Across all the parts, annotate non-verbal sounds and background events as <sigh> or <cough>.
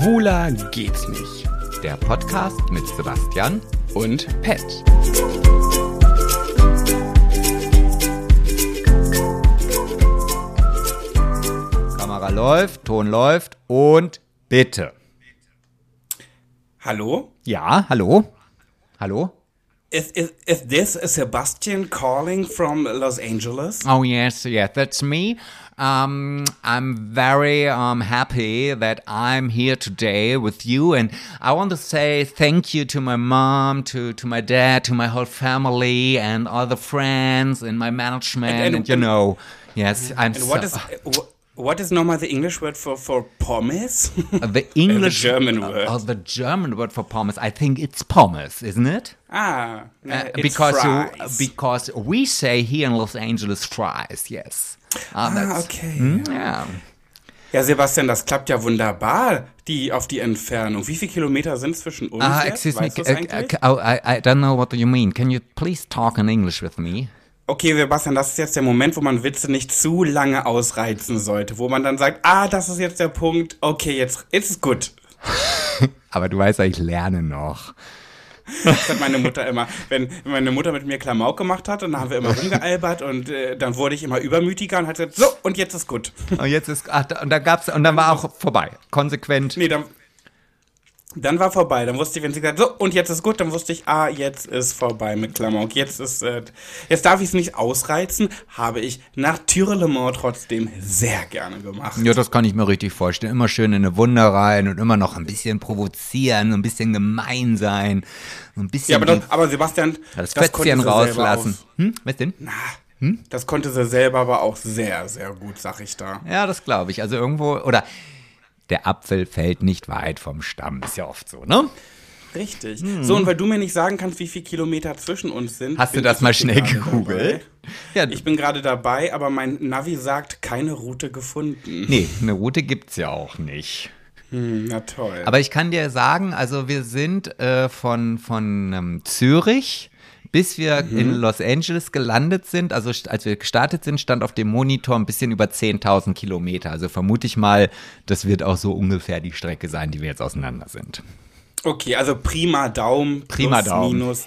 Schwuler geht's nicht. Der Podcast mit Sebastian Und Pet. Kamera läuft, Ton läuft und bitte. Hallo? Ja, hallo? Hallo? Is, is, is this Sebastian calling from Los Angeles? Oh yes, yes, that's me. Um, I'm very um, happy that I'm here today with you, and I want to say thank you to my mom, to to my dad, to my whole family, and all the friends and my management, and, And- and- you know, yes, I'm And so, what is wh- what is normal the English word for for pommes? the <laughs> English German word. Oh, the German word for pommes. I think it's pommes, isn't it? ah, no, Uh, because fries. you, because we say here in Los Angeles fries, yes. Uh, ah, that's- okay. Yeah. Ja, Sebastian, das klappt ja wunderbar, die auf die Entfernung. Wie viele Kilometer sind zwischen uns? Uh, jetzt? excuse me. Uh, uh, I, I don't know what you mean. Can you please talk in English with me? Okay, Sebastian, das ist jetzt der Moment, wo man Witze nicht zu lange ausreizen sollte, wo man dann sagt, ah, das ist jetzt der Punkt, okay, jetzt ist es gut. <laughs> Aber du weißt ja, ich lerne noch. Das hat meine Mutter immer, wenn meine Mutter mit mir Klamauk gemacht hat, dann haben wir immer rumgealbert und äh, dann wurde ich immer übermütiger und hat gesagt, so, und jetzt ist gut. Und jetzt ist, ach, und dann gab's, und dann war auch vorbei. Konsequent. Nee, dann, dann war vorbei. Dann wusste ich, wenn sie gesagt so, und jetzt ist gut, dann wusste ich, ah, jetzt ist vorbei mit Klamauk. Jetzt ist, äh, jetzt darf ich es nicht ausreizen, habe ich nach Türlemont trotzdem sehr gerne gemacht. Ja, das kann ich mir richtig vorstellen. Immer schön in eine Wunder rein und immer noch ein bisschen provozieren, ein bisschen gemein sein, ein bisschen Ja, aber, das, aber Sebastian, das konnte Fötzchen sie selber rauslassen. Hm? Was denn? das konnte sie selber aber auch sehr, sehr gut, sag ich da. Ja, das glaube ich. Also irgendwo, oder der Apfel fällt nicht weit vom Stamm. Ist ja oft so, ne? Richtig. So, und weil du mir nicht sagen kannst, wie viele Kilometer zwischen uns sind. Hm. Hast du das mal schnell gegoogelt? Ja. Ich bin gerade dabei, aber mein Navi sagt, keine Route gefunden. nee, eine Route gibt's ja auch nicht. Hm, na toll. Aber ich kann dir sagen, also wir sind äh, von, von ähm, Zürich bis wir Mhm. in Los Angeles gelandet sind, also als wir gestartet sind, stand auf dem Monitor ein bisschen über 10.000 Kilometer. Also vermute ich mal, das wird auch so ungefähr die Strecke sein, die wir jetzt auseinander sind. okay, also prima Daumen. Prima plus, Daumen. Minus,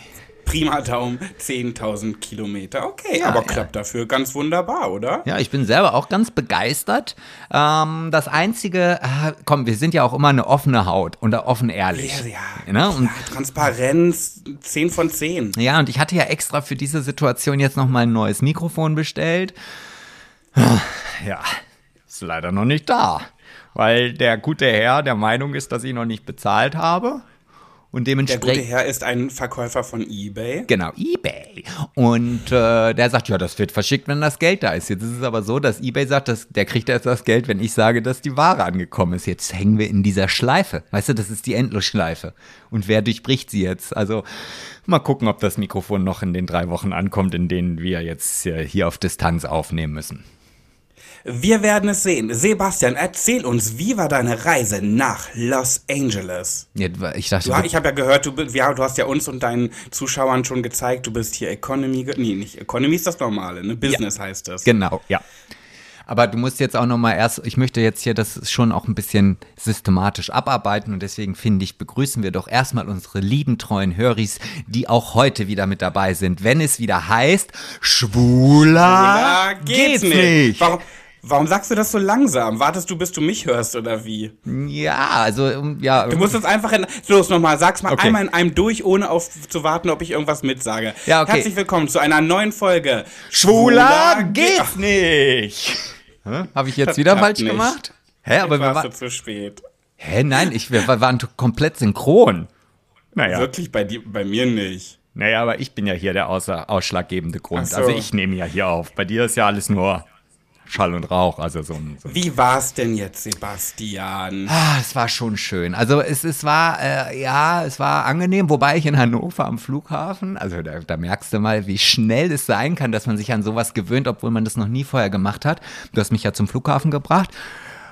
prima Daumen, 10.000 Kilometer. Okay, Ja, aber ja. klappt dafür ganz wunderbar, oder? Ja, ich bin selber auch ganz begeistert. Ähm, das Einzige, äh, komm, wir sind ja auch immer eine offene Haut und offen ehrlich. Ja, ja. Ne? Und, Ja, Transparenz, 10 von 10. ja, und ich hatte ja extra für diese Situation jetzt nochmal ein neues Mikrofon bestellt. <sighs> Ja, ist leider noch nicht da, weil der gute Herr der Meinung ist, dass ich noch nicht bezahlt habe. Und Der gute dementsprechend. Herr ist ein Verkäufer von eBay. Genau, eBay. Und äh, der sagt, ja, das wird verschickt, wenn das Geld da ist. Jetzt ist es aber so, dass eBay sagt, dass, der kriegt erst das Geld, wenn ich sage, dass die Ware angekommen ist. Jetzt hängen wir in dieser Schleife. Weißt du, das ist die Endlosschleife. Und wer durchbricht sie jetzt? Also mal gucken, ob das Mikrofon noch in den drei Wochen ankommt, in denen wir jetzt äh, hier auf Distanz aufnehmen müssen. Wir werden es sehen. Sebastian, erzähl uns, wie war deine Reise nach Los Angeles? Ja, Ich dachte, Du, ich habe ja gehört, du, ja, du hast ja uns und deinen Zuschauern schon gezeigt, du bist hier Economy. Nee, nicht Economy ist das Normale, ne? Business heißt das. Genau, ja. Aber du musst jetzt auch noch mal erst, ich möchte jetzt hier das schon auch ein bisschen systematisch abarbeiten und deswegen finde ich, begrüßen wir doch erstmal unsere lieben treuen Höris, die auch heute wieder mit dabei sind, wenn es wieder heißt, schwuler Ja, geht's, nicht. Warum, warum sagst du das so langsam? Wartest du, bis du mich hörst oder wie? Ja, also, ja. Du musst es einfach in, los nochmal, sag's mal Okay. einmal in einem durch, ohne auf zu warten, ob ich irgendwas mitsage. Ja, okay. Herzlich willkommen zu einer neuen Folge. schwuler ge- geht's nicht. <laughs> Habe ich jetzt wieder falsch nicht. gemacht? Hä, aber wir warst waren, zu spät. hä, nein, ich, wir waren komplett synchron. Naja. Wirklich bei dir, bei mir nicht. Naja, aber ich bin ja hier der ausschlaggebende Grund. Ach so. Also ich nehme ja hier auf. Bei dir ist ja alles nur Schall und Rauch. Also so ein. So ein Wie war's denn jetzt, Sebastian? ah, es war schon schön. Also es, es war, äh, ja, es war angenehm, wobei ich in Hannover am Flughafen, also da, da merkst du mal, wie schnell es sein kann, dass man sich an sowas gewöhnt, obwohl man das noch nie vorher gemacht hat. Du hast mich ja zum Flughafen gebracht.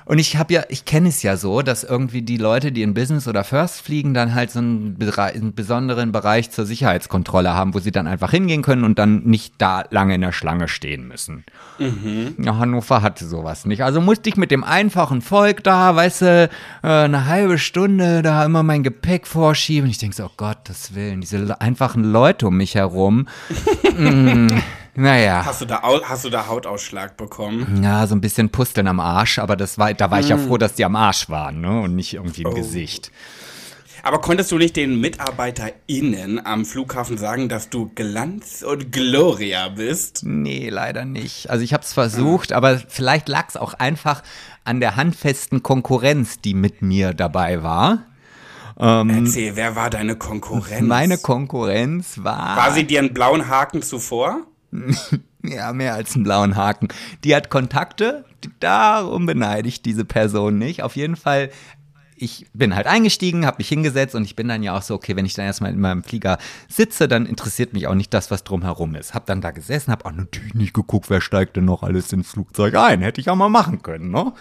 Und ich habe ja, ich kenne es ja so, dass irgendwie die Leute, die in Business oder First fliegen, dann halt so einen, einen besonderen Bereich zur Sicherheitskontrolle haben, wo sie dann einfach hingehen können und dann nicht da lange in der Schlange stehen müssen. Mhm. Ja, Hannover hatte sowas nicht. Also musste ich mit dem einfachen Volk da, weißt du, äh, eine halbe Stunde da immer mein Gepäck vorschieben. Und ich denke so, oh Gottes Willen, diese einfachen Leute um mich herum. <laughs> mm. Naja. Hast du, da, hast du da Hautausschlag bekommen? Ja, so ein bisschen Pusteln am Arsch, aber das war, da war ich ja mm. froh, dass die am Arsch waren, ne? Und nicht irgendwie im oh. Gesicht. Aber konntest du nicht den MitarbeiterInnen am Flughafen sagen, dass du Glanz und Gloria bist? Nee, leider nicht. Also ich habe es versucht, ah. aber vielleicht lag es auch einfach an der handfesten Konkurrenz, die mit mir dabei war. Ähm, Erzähl, wer war deine Konkurrenz? Meine Konkurrenz war. War sie dir einen blauen Haken zuvor? <laughs> ja, mehr als einen blauen Haken. Die hat Kontakte, darum beneide ich diese Person nicht. Auf jeden Fall ich bin halt eingestiegen, habe mich hingesetzt und ich bin dann ja auch so, okay, wenn ich dann erstmal in meinem Flieger sitze, dann interessiert mich auch nicht das, was drumherum ist. Hab dann da gesessen, hab auch natürlich nicht geguckt, wer steigt denn noch alles ins Flugzeug ein. Hätte ich auch mal machen können, ne?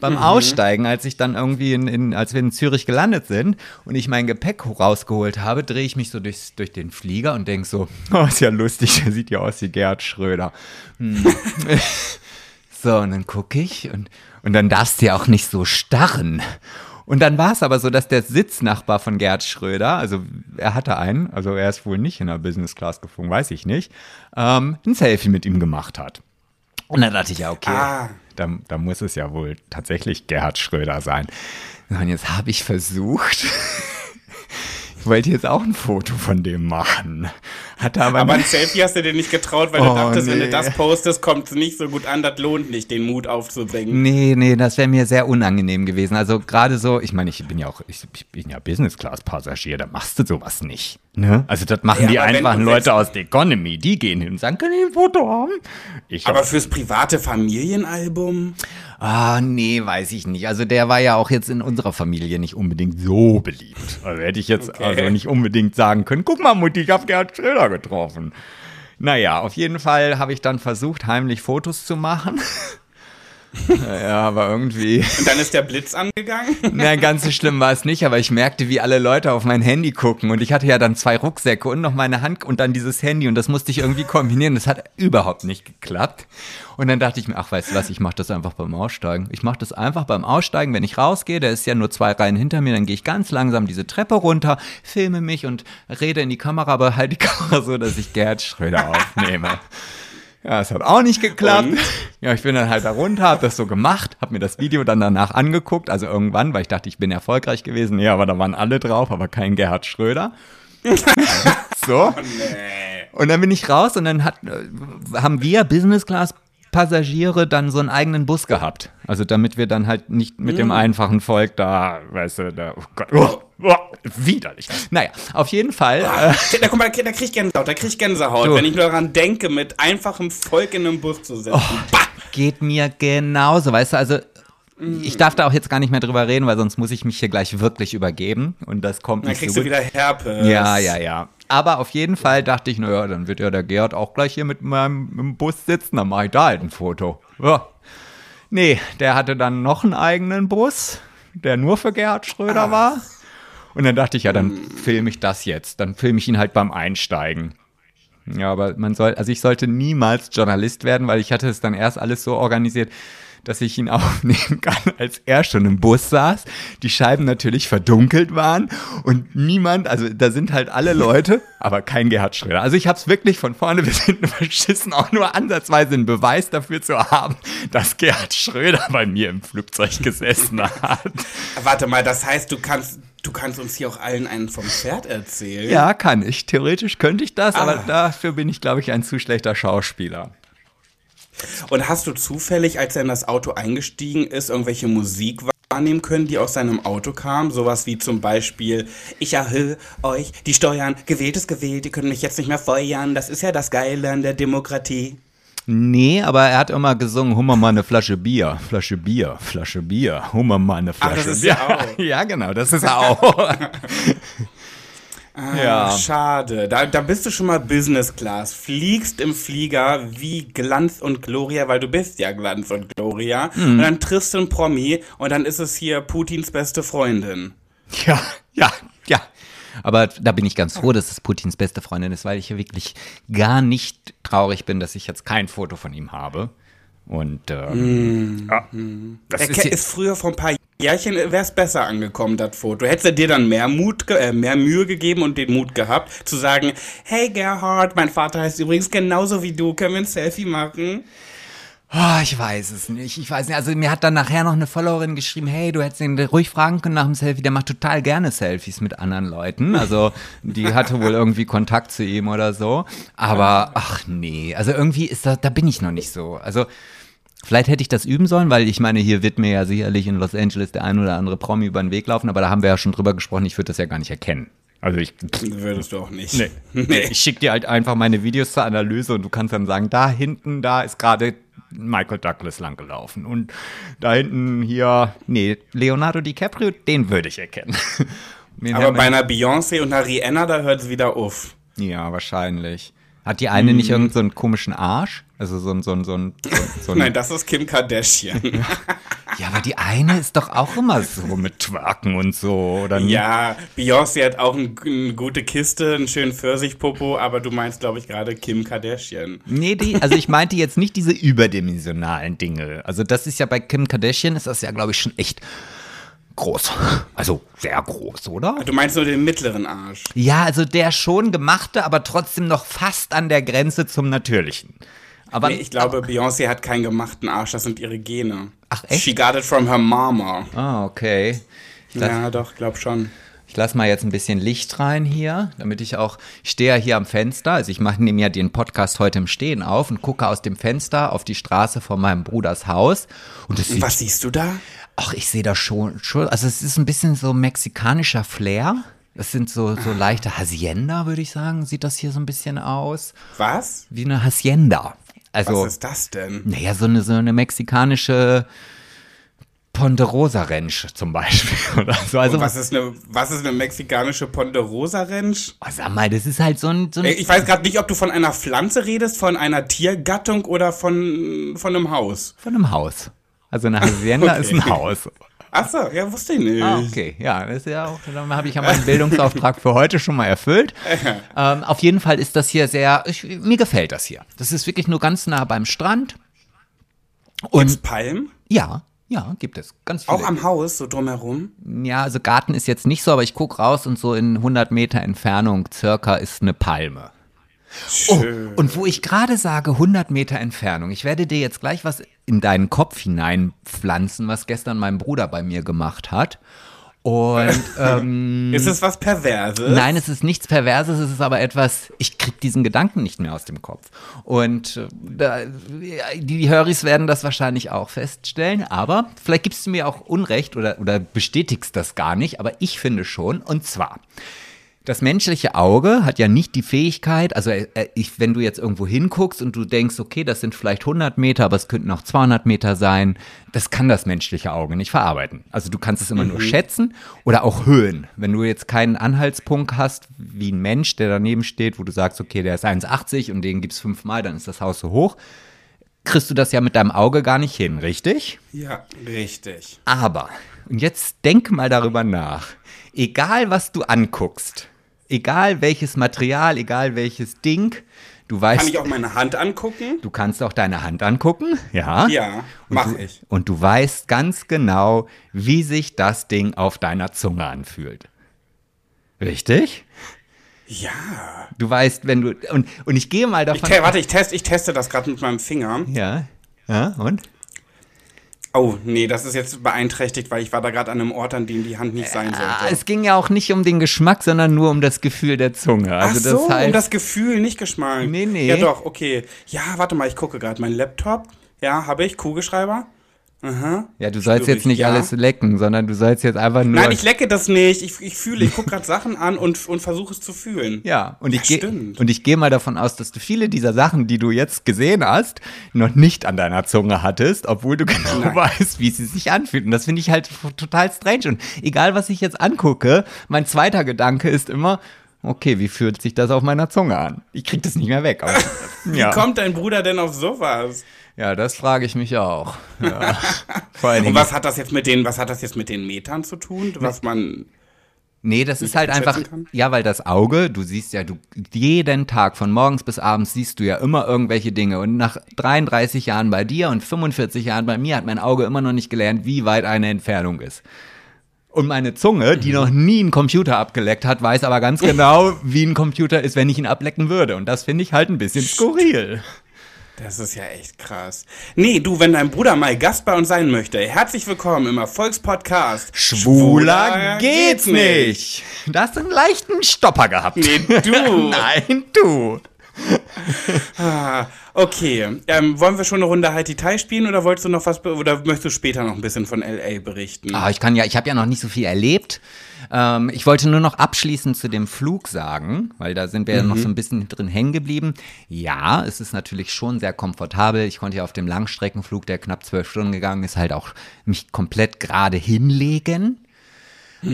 Beim mhm. Aussteigen, als ich dann irgendwie in, in, als wir in Zürich gelandet sind und ich mein Gepäck rausgeholt habe, drehe ich mich so durchs, durch den Flieger und denke so, <laughs> oh, ist ja lustig, der sieht ja aus wie Gerhard Schröder. Hm. <laughs> so, und dann gucke ich und, und dann darfst du ja auch nicht so starren. Und dann war es aber so, dass der Sitznachbar von Gerd Schröder, also er hatte einen, also er ist wohl nicht in der Business Class geflogen, weiß ich nicht, ähm, ein Selfie mit ihm gemacht hat. Und dann dachte ich ja, okay, ah. da, da muss es ja wohl tatsächlich Gerhard Schröder sein. Und jetzt habe ich versucht, <laughs> ich wollte jetzt auch ein Foto von dem machen. Hatte aber, aber ein Selfie hast du dir nicht getraut, weil oh, du dachtest, nee. wenn du das postest, kommt es nicht so gut an, das lohnt nicht, den Mut aufzubringen. Nee, nee, das wäre mir sehr unangenehm gewesen. Also gerade so, ich meine, ich bin ja auch, ich, ich bin ja Business-Class-Passagier, da machst du sowas nicht. Ne? Also das machen ja, die einfachen Leute aus der Economy, die gehen hin und sagen, können ich ein Foto haben? Ich aber fürs private Familienalbum? Ah, nee, weiß ich nicht. Also der war ja auch jetzt in unserer Familie nicht unbedingt so beliebt. Also hätte ich jetzt okay. also nicht unbedingt sagen können, guck mal Mutti, ich habe Gerhard Schröder getroffen. Naja, auf jeden Fall habe ich dann versucht, heimlich Fotos zu machen. <laughs> <laughs> Ja, aber irgendwie. Und dann ist der Blitz angegangen? <laughs> Na, ganz so schlimm war es nicht, aber ich merkte, wie alle Leute auf mein Handy gucken. Und ich hatte ja dann zwei Rucksäcke und noch meine Hand und dann dieses Handy. Und das musste ich irgendwie kombinieren. Das hat überhaupt nicht geklappt. Und dann dachte ich mir, ach, weißt du was, ich mache das einfach beim Aussteigen. Ich mache das einfach beim Aussteigen, wenn ich rausgehe. Der ist ja nur zwei Reihen hinter mir. Dann gehe ich ganz langsam diese Treppe runter, filme mich und rede in die Kamera, aber halt die <laughs> Kamera so, dass ich Gerd Schröder aufnehme. Ja, es hat auch nicht geklappt. Und? Ja, ich bin dann halt da runter, hab das so gemacht, hab mir das Video dann danach angeguckt, also irgendwann, weil ich dachte, ich bin erfolgreich gewesen. Ja, aber da waren alle drauf, aber kein Gerhard Schröder. <laughs> so. Oh, nee. Und dann bin ich raus und dann hat, äh, haben wir Business Class Passagiere dann so einen eigenen Bus gehabt. Also damit wir dann halt nicht mit dem mm. einfachen Volk da, weißt du, da, oh Gott, oh, oh, widerlich. Naja, auf jeden Fall. Ah, äh, da, guck mal, da, da krieg ich Gänsehaut, da krieg ich Gänsehaut, du. wenn ich nur daran denke, mit einfachem Volk in einem Bus zu sitzen. Oh, geht mir genauso, weißt du, also ich darf da auch jetzt gar nicht mehr drüber reden, weil sonst muss ich mich hier gleich wirklich übergeben und das kommt dann nicht Dann kriegst so du wieder Herpes. Ja, ja, ja. Aber auf jeden Fall dachte ich, naja, dann wird ja der Gerd auch gleich hier mit meinem Bus sitzen, dann mache ich da halt ein Foto. Ja. Nee, der hatte dann noch einen eigenen Bus, der nur für Gerhard Schröder ah. war. Und dann dachte ich, ja, dann filme ich das jetzt. Dann filme ich ihn halt beim Einsteigen. Ja, aber man soll, also ich sollte niemals Journalist werden, weil ich hatte es dann erst alles so organisiert, dass ich ihn <laughs> aufnehmen kann, als er schon im Bus saß, die Scheiben natürlich verdunkelt waren und niemand, also da sind halt alle Leute, <laughs> aber kein Gerhard Schröder. Also ich habe es wirklich von vorne bis hinten <laughs> verschissen, auch nur ansatzweise einen Beweis dafür zu haben, dass Gerhard Schröder bei mir im Flugzeug gesessen hat. Warte mal, das heißt, du kannst Du kannst uns hier auch allen einen vom Pferd erzählen. Ja, kann ich. Theoretisch könnte ich das, ah. aber dafür bin ich, glaube ich, ein zu schlechter Schauspieler. Und hast du zufällig, als er in das Auto eingestiegen ist, irgendwelche Musik wahrnehmen können, die aus seinem Auto kam? Sowas wie zum Beispiel, ich erhöhe euch die Steuern, gewählt ist gewählt, die können mich jetzt nicht mehr feuern, das ist ja das Geile an der Demokratie. Nee, aber er hat immer gesungen, hummer mal eine Flasche Bier, Flasche Bier, Flasche Bier, hummer mal eine Flasche Ach, das ist Bier. Ja, auch. <laughs> ja, genau, das ist er auch. <laughs> Ah, Ja. Schade. Da, da bist du schon mal Business Class. Fliegst im Flieger wie Glanz und Gloria, weil du bist ja Glanz und Gloria. Mhm. Und dann triffst du einen Promi und dann ist es hier Putins beste Freundin. Ja, ja, ja. Aber da bin ich ganz froh, dass es Putins beste Freundin ist, weil ich ja wirklich gar nicht traurig bin, dass ich jetzt kein Foto von ihm habe. Und ähm, ja, das Er ist, ist, ist früher vor ein paar Jährchen wäre es besser angekommen, das Foto. Hättest du dir dann mehr Mut, äh, mehr Mühe gegeben und den Mut gehabt, zu sagen, hey Gerhard, mein Vater heißt übrigens genauso wie du, können wir ein Selfie machen? Oh, ich weiß es nicht. Ich weiß nicht. Also mir hat dann nachher noch eine Followerin geschrieben, hey, du hättest ihn ruhig fragen können nach dem Selfie. Der macht total gerne Selfies mit anderen Leuten. Also die hatte wohl irgendwie Kontakt zu ihm oder so. Aber ach nee, also irgendwie ist da, da bin ich noch nicht so. Also vielleicht hätte ich das üben sollen, weil ich meine, hier wird mir ja sicherlich in Los Angeles der ein oder andere Promi über den Weg laufen. Aber da haben wir ja schon drüber gesprochen. Ich würde das ja gar nicht erkennen. Also ich, <laughs> Würdest du auch nicht. Nee. Ich schicke dir halt einfach meine Videos zur Analyse und du kannst dann sagen, da hinten, da ist gerade Michael Douglas langgelaufen. Und da hinten hier, nee, Leonardo DiCaprio, den würde ich erkennen. <laughs> Den Aber bei einer Beyoncé und einer Rihanna, da hört es wieder auf. ja, wahrscheinlich. Hat die eine nicht irgendeinen so einen komischen Arsch? Also so ein, so ein, so ein, so ein, Nein, das ist Kim Kardashian. Ja, aber die eine ist doch auch immer so mit Twerken und so, oder nicht? ja, Beyoncé hat auch ein, eine gute Kiste, einen schönen Pfirsichpopo, aber du meinst, glaube ich, gerade Kim Kardashian. Nee, die, also ich meinte jetzt nicht diese überdimensionalen Dinge. Also das ist ja bei Kim Kardashian, ist das ja, glaube ich, schon echt groß. Also sehr groß, oder? Du meinst nur den mittleren Arsch. Ja, also der schon gemachte, aber trotzdem noch fast an der Grenze zum Natürlichen. Aber Nee, ich glaube, Beyoncé hat keinen gemachten Arsch, das sind ihre Gene. Ach, echt? She got it from her mama. Ah, okay. Ich lass, Ja, doch, glaub schon. ich lass mal jetzt ein bisschen Licht rein hier, damit ich auch, ich stehe ja hier am Fenster, also ich mache nehme ja den Podcast heute im Stehen auf und gucke aus dem Fenster auf die Straße von meinem Bruders Haus und es sieht Was siehst du da? Ach, ich sehe da schon, schon, also es ist ein bisschen so mexikanischer Flair. Es sind so, so leichte Hacienda, würde ich sagen, sieht das hier so ein bisschen aus. Was? Wie eine Hacienda. Also, Was ist das denn? naja, so eine, so eine mexikanische Ponderosa Ranch zum Beispiel <laughs> oder so. Also, Und was ist eine, was ist eine mexikanische Ponderosa Ranch? oh, sag mal, das ist halt so ein, so ein Ich weiß gerade nicht, ob du von einer Pflanze redest, von einer Tiergattung oder von, von einem Haus. von einem Haus. Also eine Hacienda ist ein Okay. Haus. Achso, ja, wusste ich nicht. Ah, okay, ja, das ist ja auch, dann habe ich ja meinen Bildungsauftrag für heute schon mal erfüllt. <laughs> Ähm, auf jeden Fall ist das hier sehr, ich, mir gefällt das hier. Das ist wirklich nur ganz nah beim Strand. Gibt's Und Palmen? ja, ja, gibt es ganz viele. Auch am Haus, so drumherum? ja, also Garten ist jetzt nicht so, aber ich gucke raus und so in 100 Meter Entfernung circa ist eine Palme. Oh, Schön. und wo ich gerade sage 100 Meter Entfernung, ich werde dir jetzt gleich was in deinen Kopf hineinpflanzen, was gestern mein Bruder bei mir gemacht hat. Und ähm, <laughs> Ist es was Perverses? Nein, es ist nichts Perverses, es ist aber etwas, ich krieg diesen Gedanken nicht mehr aus dem Kopf. Und äh, da, die Höris werden das wahrscheinlich auch feststellen, aber vielleicht gibst du mir auch Unrecht oder, oder bestätigst das gar nicht, aber ich finde schon, und zwar. Das menschliche Auge hat ja nicht die Fähigkeit, also äh, ich, wenn du jetzt irgendwo hinguckst und du denkst, okay, das sind vielleicht 100 Meter, aber es könnten auch 200 Meter sein, das kann das menschliche Auge nicht verarbeiten. Also du kannst es immer nur schätzen oder auch Höhen. Wenn du jetzt keinen Anhaltspunkt hast, wie ein Mensch, der daneben steht, wo du sagst, okay, der ist 1,80 und den gibt's fünfmal, dann ist das Haus so hoch, kriegst du das ja mit deinem Auge gar nicht hin, richtig? Ja, richtig. Aber, und jetzt denk mal darüber nach, egal was du anguckst, egal welches Material, egal welches Ding, du weißt, Kann ich auch meine Hand angucken? du kannst auch deine Hand angucken, ja? Ja, mach du, ich. Und du weißt ganz genau, wie sich das Ding auf deiner Zunge anfühlt. Richtig? Ja. Du weißt, wenn du, und, und ich gehe mal Ich davon te warte, ich, test, ich teste das gerade mit meinem Finger. Ja, ja, und? Oh, nee, das ist jetzt beeinträchtigt, weil ich war da gerade an einem Ort, an dem die Hand nicht sein Ah, sollte. es ging ja auch nicht um den Geschmack, sondern nur um das Gefühl der Zunge. Ach Also so, das heißt, um das Gefühl, nicht Geschmack. Nee, nee. Ja doch, okay. Ja, warte mal, ich gucke gerade. Mein Laptop, ja, habe ich, Kugelschreiber. Aha. Ja, du sollst Spür jetzt ich, nicht ja. alles lecken, sondern du sollst jetzt einfach nur. Nein, ich lecke das nicht. Ich, ich fühle, ich gucke gerade Sachen an und, und versuche es zu fühlen. ja, und ich gehe und ich gehe mal davon aus, dass du viele dieser Sachen, die du jetzt gesehen hast, noch nicht an deiner Zunge hattest, obwohl du <laughs> genau Nein. weißt, wie sie sich anfühlt. Und das finde ich halt total strange. Und egal, was ich jetzt angucke, mein zweiter Gedanke ist immer, okay, wie fühlt sich das auf meiner Zunge an? Ich krieg das nicht mehr weg. Aber, <laughs> Wie kommt dein Bruder denn auf sowas? Ja, das frage ich mich auch. Ja. Und was hat das jetzt mit den, was hat das jetzt mit den Metern zu tun, was man nee, das ist halt einfach, kann? ja, weil das Auge, du siehst ja, du jeden Tag von morgens bis abends siehst du ja immer irgendwelche Dinge. Und nach 33 Jahren bei dir und 45 Jahren bei mir hat mein Auge immer noch nicht gelernt, wie weit eine Entfernung ist. Und meine Zunge, die noch nie einen Computer abgeleckt hat, weiß aber ganz <laughs> genau, wie ein Computer ist, wenn ich ihn ablecken würde. Und das finde ich halt ein bisschen skurril. Das ist ja echt krass. Nee, du, wenn dein Bruder mal Gast bei uns sein möchte, herzlich willkommen im Erfolgspodcast. Schwuler geht's nicht. Da hast du einen leichten Stopper gehabt. Nee, du. <laughs> Nein, du. Ah, okay. Ähm, wollen wir schon eine Runde High Detail spielen oder wolltest du noch was oder möchtest du später noch ein bisschen von LA berichten? Ah, ich kann ja, ich habe ja noch nicht so viel erlebt. Ähm, ich wollte nur noch abschließend zu dem Flug sagen, weil da sind wir ja noch so ein bisschen drin hängen geblieben. Ja, es ist natürlich schon sehr komfortabel. Ich konnte ja auf dem Langstreckenflug, der knapp zwölf Stunden gegangen ist, halt auch mich komplett gerade hinlegen.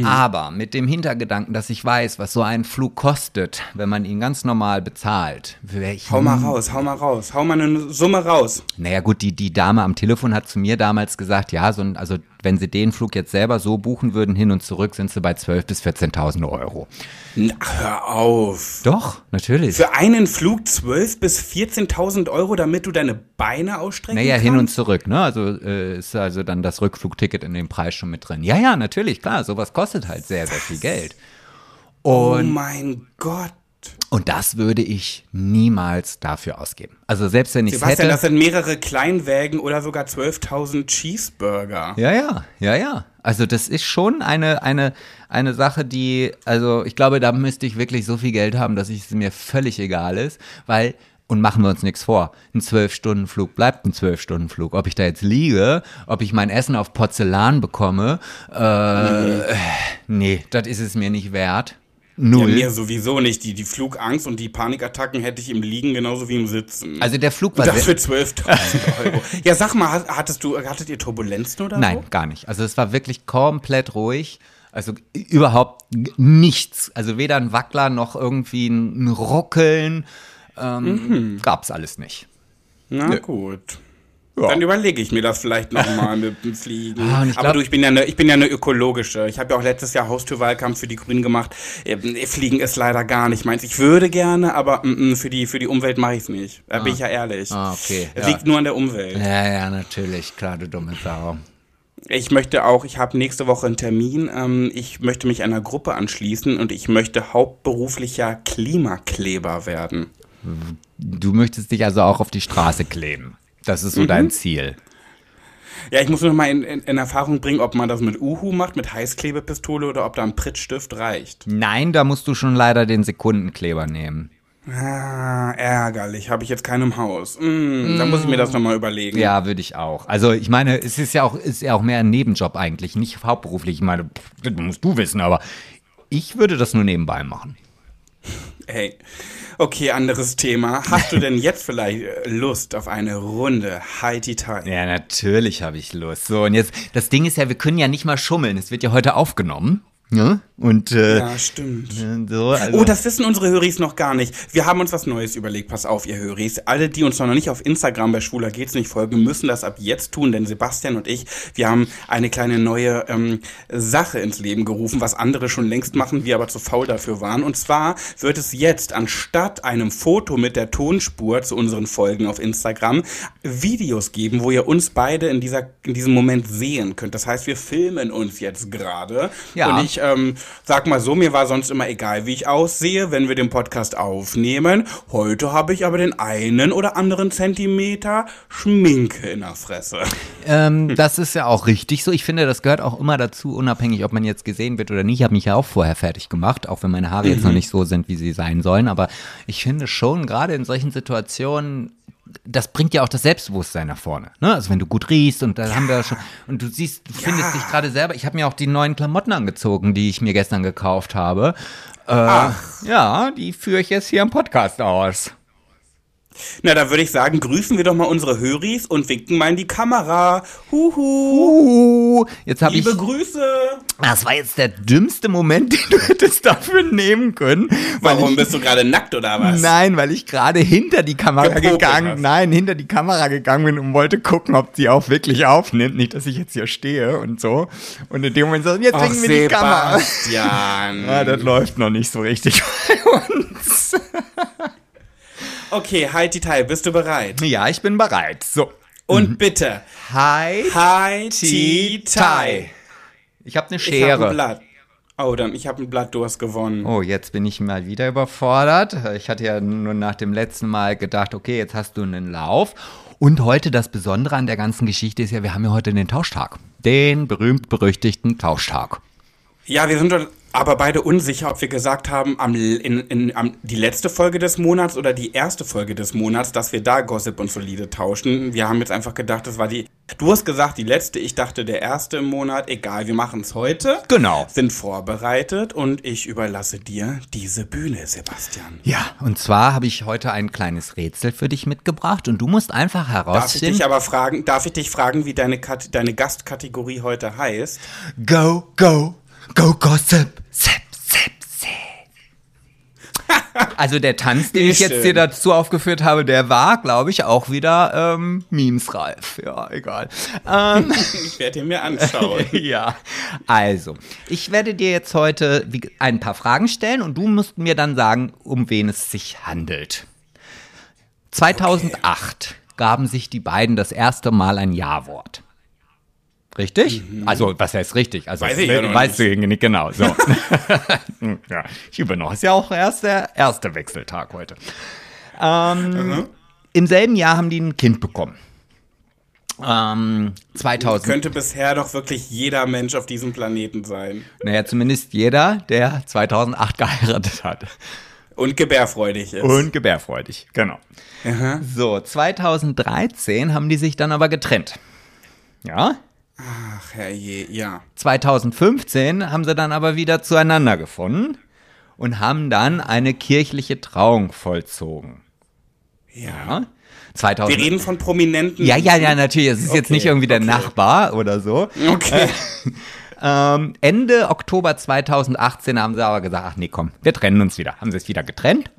Aber mit dem Hintergedanken, dass ich weiß, was so ein Flug kostet, wenn man ihn ganz normal bezahlt, wäre ich Hau mal raus, hau mal raus, hau mal eine Summe raus. naja gut, die, die Dame am Telefon hat zu mir damals gesagt, ja, so ein, also wenn sie den Flug jetzt selber so buchen würden, hin und zurück, sind sie bei 12.000 bis 14.000 Euro. Na, hör auf. Doch, natürlich. Für einen Flug 12.000 bis 14.000 Euro, damit du deine Beine ausstrecken Naja, kannst? hin und zurück, ne? Also äh, ist also dann das Rückflugticket in dem Preis schon mit drin. Ja, ja, natürlich, klar, sowas kostet halt sehr, sehr viel Geld. Oh Und, mein Gott. Und das würde ich niemals dafür ausgeben. Also selbst wenn ich Sebastian, das hätte. sind mehrere Kleinwägen oder sogar 12.000 Cheeseburger. Ja, ja, ja, ja. Also das ist schon eine, eine, eine Sache, die, also ich glaube, da müsste ich wirklich so viel Geld haben, dass es mir völlig egal ist, weil, und machen wir uns nichts vor, ein Zwölf-Stunden-Flug bleibt ein Zwölf-Stunden-Flug. Ob ich da jetzt liege, ob ich mein Essen auf Porzellan bekomme, äh, nee, das ist es mir nicht wert. Ja, Null. mir sowieso nicht. Die, die Flugangst und die Panikattacken hätte ich im Liegen genauso wie im Sitzen. also der Flug war das sehr, für 12.000 Euro. Ja, sag mal, hat- hattest du, hattet ihr Turbulenzen oder Nein, gar nicht. Also es war wirklich komplett ruhig. Also überhaupt nichts. Also weder ein Wackler noch irgendwie ein Ruckeln. Ähm, Mhm. Gab's alles nicht. so? Na gut. Ja. Dann überlege ich mir das vielleicht nochmal mit dem Fliegen. Ah, ich Aber glaub- du, ich bin ja eine, ich bin ja eine ökologische. Ich habe ja auch letztes Jahr Haustürwahlkampf für die Grünen gemacht. Ähm, Fliegen ist leider gar nicht meins. Ich würde gerne, aber mm, mm, für die für die Umwelt mache ich es nicht. Da bin ich ja ehrlich. Ah, okay, Es ja. liegt nur an der Umwelt. Ja, ja, natürlich. Klar, du dumme Sau. Ich möchte auch, ich habe nächste Woche einen Termin. Ähm, ich möchte mich einer Gruppe anschließen und ich möchte hauptberuflicher Klimakleber werden. Du möchtest dich also auch auf die Straße kleben. Das ist so Mhm. dein Ziel. Ja, ich muss noch mal in, in, in Erfahrung bringen, ob man das mit Uhu macht, mit Heißklebepistole oder ob da ein Prittstift reicht. Nein, da musst du schon leider den Sekundenkleber nehmen. Ah, ärgerlich. Habe ich jetzt keinen im Haus. Mm, Da muss ich mir das nochmal überlegen. Ja, würde ich auch. Also ich meine, es ist ja auch, ist ja auch mehr ein Nebenjob eigentlich, nicht hauptberuflich. Ich meine, pff, das musst du wissen, aber ich würde das nur nebenbei machen. Hey. Okay, anderes Thema. Hast du denn jetzt vielleicht äh, Lust auf eine Runde High Detail? Ja, natürlich habe ich Lust. So, und jetzt, das Ding ist ja, wir können ja nicht mal schummeln. Es wird ja heute aufgenommen. Ne? Und äh, Ja, stimmt. so, also, Oh, das wissen unsere Höris noch gar nicht. Wir haben uns was Neues überlegt. Pass auf, ihr Höris. Alle, die uns noch nicht auf Instagram bei Schwuler geht's nicht folgen, müssen das ab jetzt tun, denn Sebastian und ich, wir haben eine kleine neue ähm, Sache ins Leben gerufen, was andere schon längst machen, wir aber zu faul dafür waren. Und zwar wird es jetzt anstatt einem Foto mit der Tonspur zu unseren Folgen auf Instagram Videos geben, wo ihr uns beide in dieser in diesem Moment sehen könnt. Das heißt, wir filmen uns jetzt gerade Ja. und ich ähm, sag mal so, mir war sonst immer egal, wie ich aussehe, wenn wir den Podcast aufnehmen. Heute habe ich aber den einen oder anderen Zentimeter Schminke in der Fresse. ähm, das ist ja auch richtig so. Ich finde, das gehört auch immer dazu, unabhängig, ob man jetzt gesehen wird oder nicht. Ich habe mich ja auch vorher fertig gemacht, auch wenn meine Haare jetzt noch nicht so sind, wie sie sein sollen. Aber ich finde schon, gerade in solchen Situationen, das bringt ja auch das Selbstbewusstsein nach vorne. Ne? Also wenn du gut riechst und da haben wir schon und du siehst, du findest dich gerade selber. Ich habe mir auch die neuen Klamotten angezogen, die ich mir gestern gekauft habe. Äh, ja, die führe ich jetzt hier im Podcast aus. Na, da würde ich sagen, grüßen wir doch mal unsere Höris und winken mal in die Kamera. Huhu. Uh, jetzt habe ich. Liebe Grüße. Das war jetzt der dümmste Moment, <laughs> den du hättest dafür nehmen können. Warum ich, bist du gerade nackt oder was? Nein, weil ich gerade hinter die Kamera Gepopelt gegangen, hast. nein, hinter die Kamera gegangen bin und wollte gucken, ob sie auch wirklich aufnimmt. Nicht, dass ich jetzt hier stehe und so. Und in dem Moment so, jetzt winken wir die Kamera. <laughs> Ja, das läuft noch nicht so richtig <laughs> bei uns. Okay, Heidi Teil, bist du bereit? Ja, ich bin bereit. So. Und bitte, Hi, Heidi Teil. Ich habe eine Ich habe ein Schere. Blatt. Oh, dann, ich habe ein Blatt, du hast gewonnen. Oh, jetzt bin ich mal wieder überfordert. Ich hatte ja nur nach dem letzten Mal gedacht, okay, jetzt hast du einen Lauf. Und heute das Besondere an der ganzen Geschichte ist ja, wir haben ja heute den Tauschtag. Den berühmt-berüchtigten Tauschtag. Ja, wir sind doch aber beide unsicher, ob wir gesagt haben, am, in, in, am, die letzte Folge des Monats oder die erste Folge des Monats, dass wir da Gossip und Solide tauschen. Wir haben jetzt einfach gedacht, das war die. Du hast gesagt, die letzte, ich dachte, der erste im Monat. Egal, wir machen es heute. Genau. Sind vorbereitet und ich überlasse dir diese Bühne, Sebastian. Ja, und zwar habe ich heute ein kleines Rätsel für dich mitgebracht und du musst einfach Darf ich herausfinden. dich aber fragen, darf ich dich fragen, wie deine, Kat deine Gastkategorie heute heißt? Go, go, go, gossip, sip, sip, sip. Also der Tanz, den ich jetzt Schön. dir dazu aufgeführt habe, der war, glaube ich, auch wieder ähm, memesreif. Ja, egal. Ähm, <laughs> Ich werde ihn mir anschauen. <laughs> ja, also, ich werde dir jetzt heute wie- ein paar Fragen stellen und du musst mir dann sagen, um wen es sich handelt. 2008 gaben sich die beiden das erste Mal ein Ja-Wort. Richtig? Also, was heißt richtig? Also, Mhm. Weiß ich ja noch weißt du nicht genau. So. <laughs> ja, ich übe noch. Ist ja auch erst der erste Wechseltag heute. Ähm, Im selben Jahr haben die ein Kind bekommen. Ähm, 2000. Könnte bisher doch wirklich jeder Mensch auf diesem Planeten sein. Naja, zumindest jeder, der 2008 geheiratet hat. Und gebärfreudig ist. Und gebärfreudig, genau. So, 2013 haben die sich dann aber getrennt. Ja? Ach, herrje, ja. 2015 haben sie dann aber wieder zueinander gefunden und haben dann eine kirchliche Trauung vollzogen. Ja. Ja? 2000 Wir reden von Prominenten. ja, ja, ja, natürlich. Es ist jetzt Okay, nicht irgendwie der okay. Nachbar oder so. Okay. <laughs> Ähm, Ende Oktober 2018 haben sie aber gesagt, ach nee, komm, wir trennen uns wieder. Haben sie es wieder getrennt.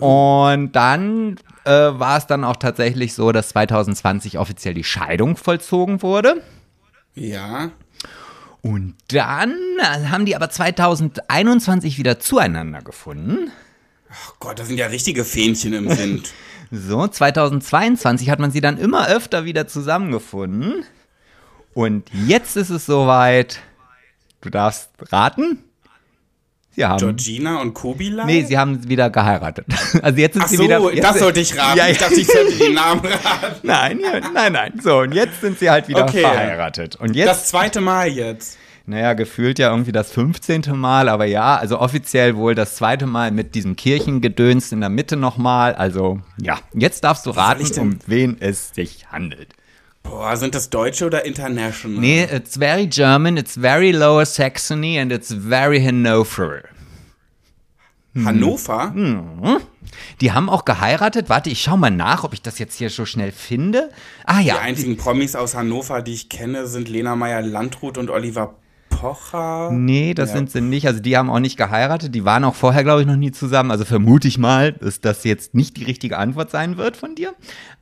Und dann äh, war es dann auch tatsächlich so, dass 2020 offiziell die Scheidung vollzogen wurde. Ja. Und dann äh, haben die aber 2021 wieder zueinander gefunden. Oh Gott, das sind ja richtige Fähnchen im Wind. <laughs> So, 2022 hat man sie dann immer öfter wieder zusammengefunden. Und jetzt ist es soweit. Du darfst raten? Sie haben. Georgina und Kubilai? Nee, sie haben wieder geheiratet. <laughs> Also jetzt sind Ach sie so, wieder. jetzt das sollte ich raten. Ja, ja. Ich dachte, ich sollte die Namen <laughs> raten. Nein, nein, nein. So, und jetzt sind sie halt wieder Okay. verheiratet. Und jetzt, Das zweite Mal jetzt. naja, gefühlt ja irgendwie das 15. Mal, aber ja, also offiziell wohl das zweite Mal mit diesem Kirchengedöns in der Mitte nochmal. Also, ja, jetzt darfst du raten, um wen es sich handelt. Boah, sind das Deutsche oder International? Nee, it's very German, it's very Lower Saxony and it's very Hannover. Hannover? Hm. Die haben auch geheiratet. Warte, ich schau mal nach, ob ich das jetzt hier so schnell finde. Ah ja, Die einzigen Promis aus Hannover, die ich kenne, sind Lena Meyer-Landrut und Oliver Pocher. Nee, das Ja. sind sie nicht. Also die haben auch nicht geheiratet. Die waren auch vorher, glaube ich, noch nie zusammen. Also vermute ich mal, dass das jetzt nicht die richtige Antwort sein wird von dir.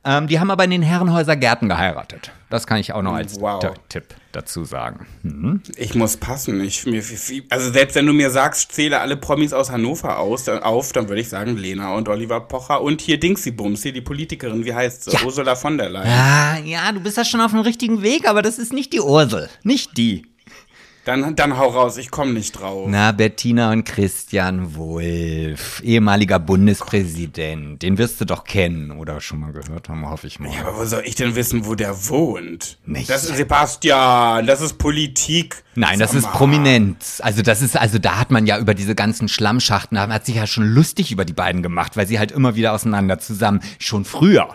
Ähm, die haben aber in den Herrenhäuser Gärten geheiratet. Das kann ich auch noch als Wow. Tipp dazu sagen. Hm. Ich muss passen. Ich, mir, also selbst wenn du mir sagst, zähle alle Promis aus Hannover aus, dann, auf, dann würde ich sagen Lena und Oliver Pocher und hier Dingsy Bums, hier die Politikerin, wie heißt sie? Ursula von der Leyen. Ah, ja, du bist da schon auf dem richtigen Weg, aber das ist nicht die Ursel. Nicht die. Dann, dann hau raus, ich komme nicht drauf. Na, Bettina und Christian Wulff, ehemaliger Bundespräsident. Den wirst du doch kennen oder schon mal gehört haben, hoffe ich mal. Ja, aber wo soll ich denn wissen, wo der wohnt? Nicht. Das ist Sebastian, das ist Politik. Nein, das Sag ist mal. prominent. Also das ist, also da hat man ja über diese ganzen Schlammschachten, hat sich ja schon lustig über die beiden gemacht, weil sie halt immer wieder auseinander zusammen, schon früher.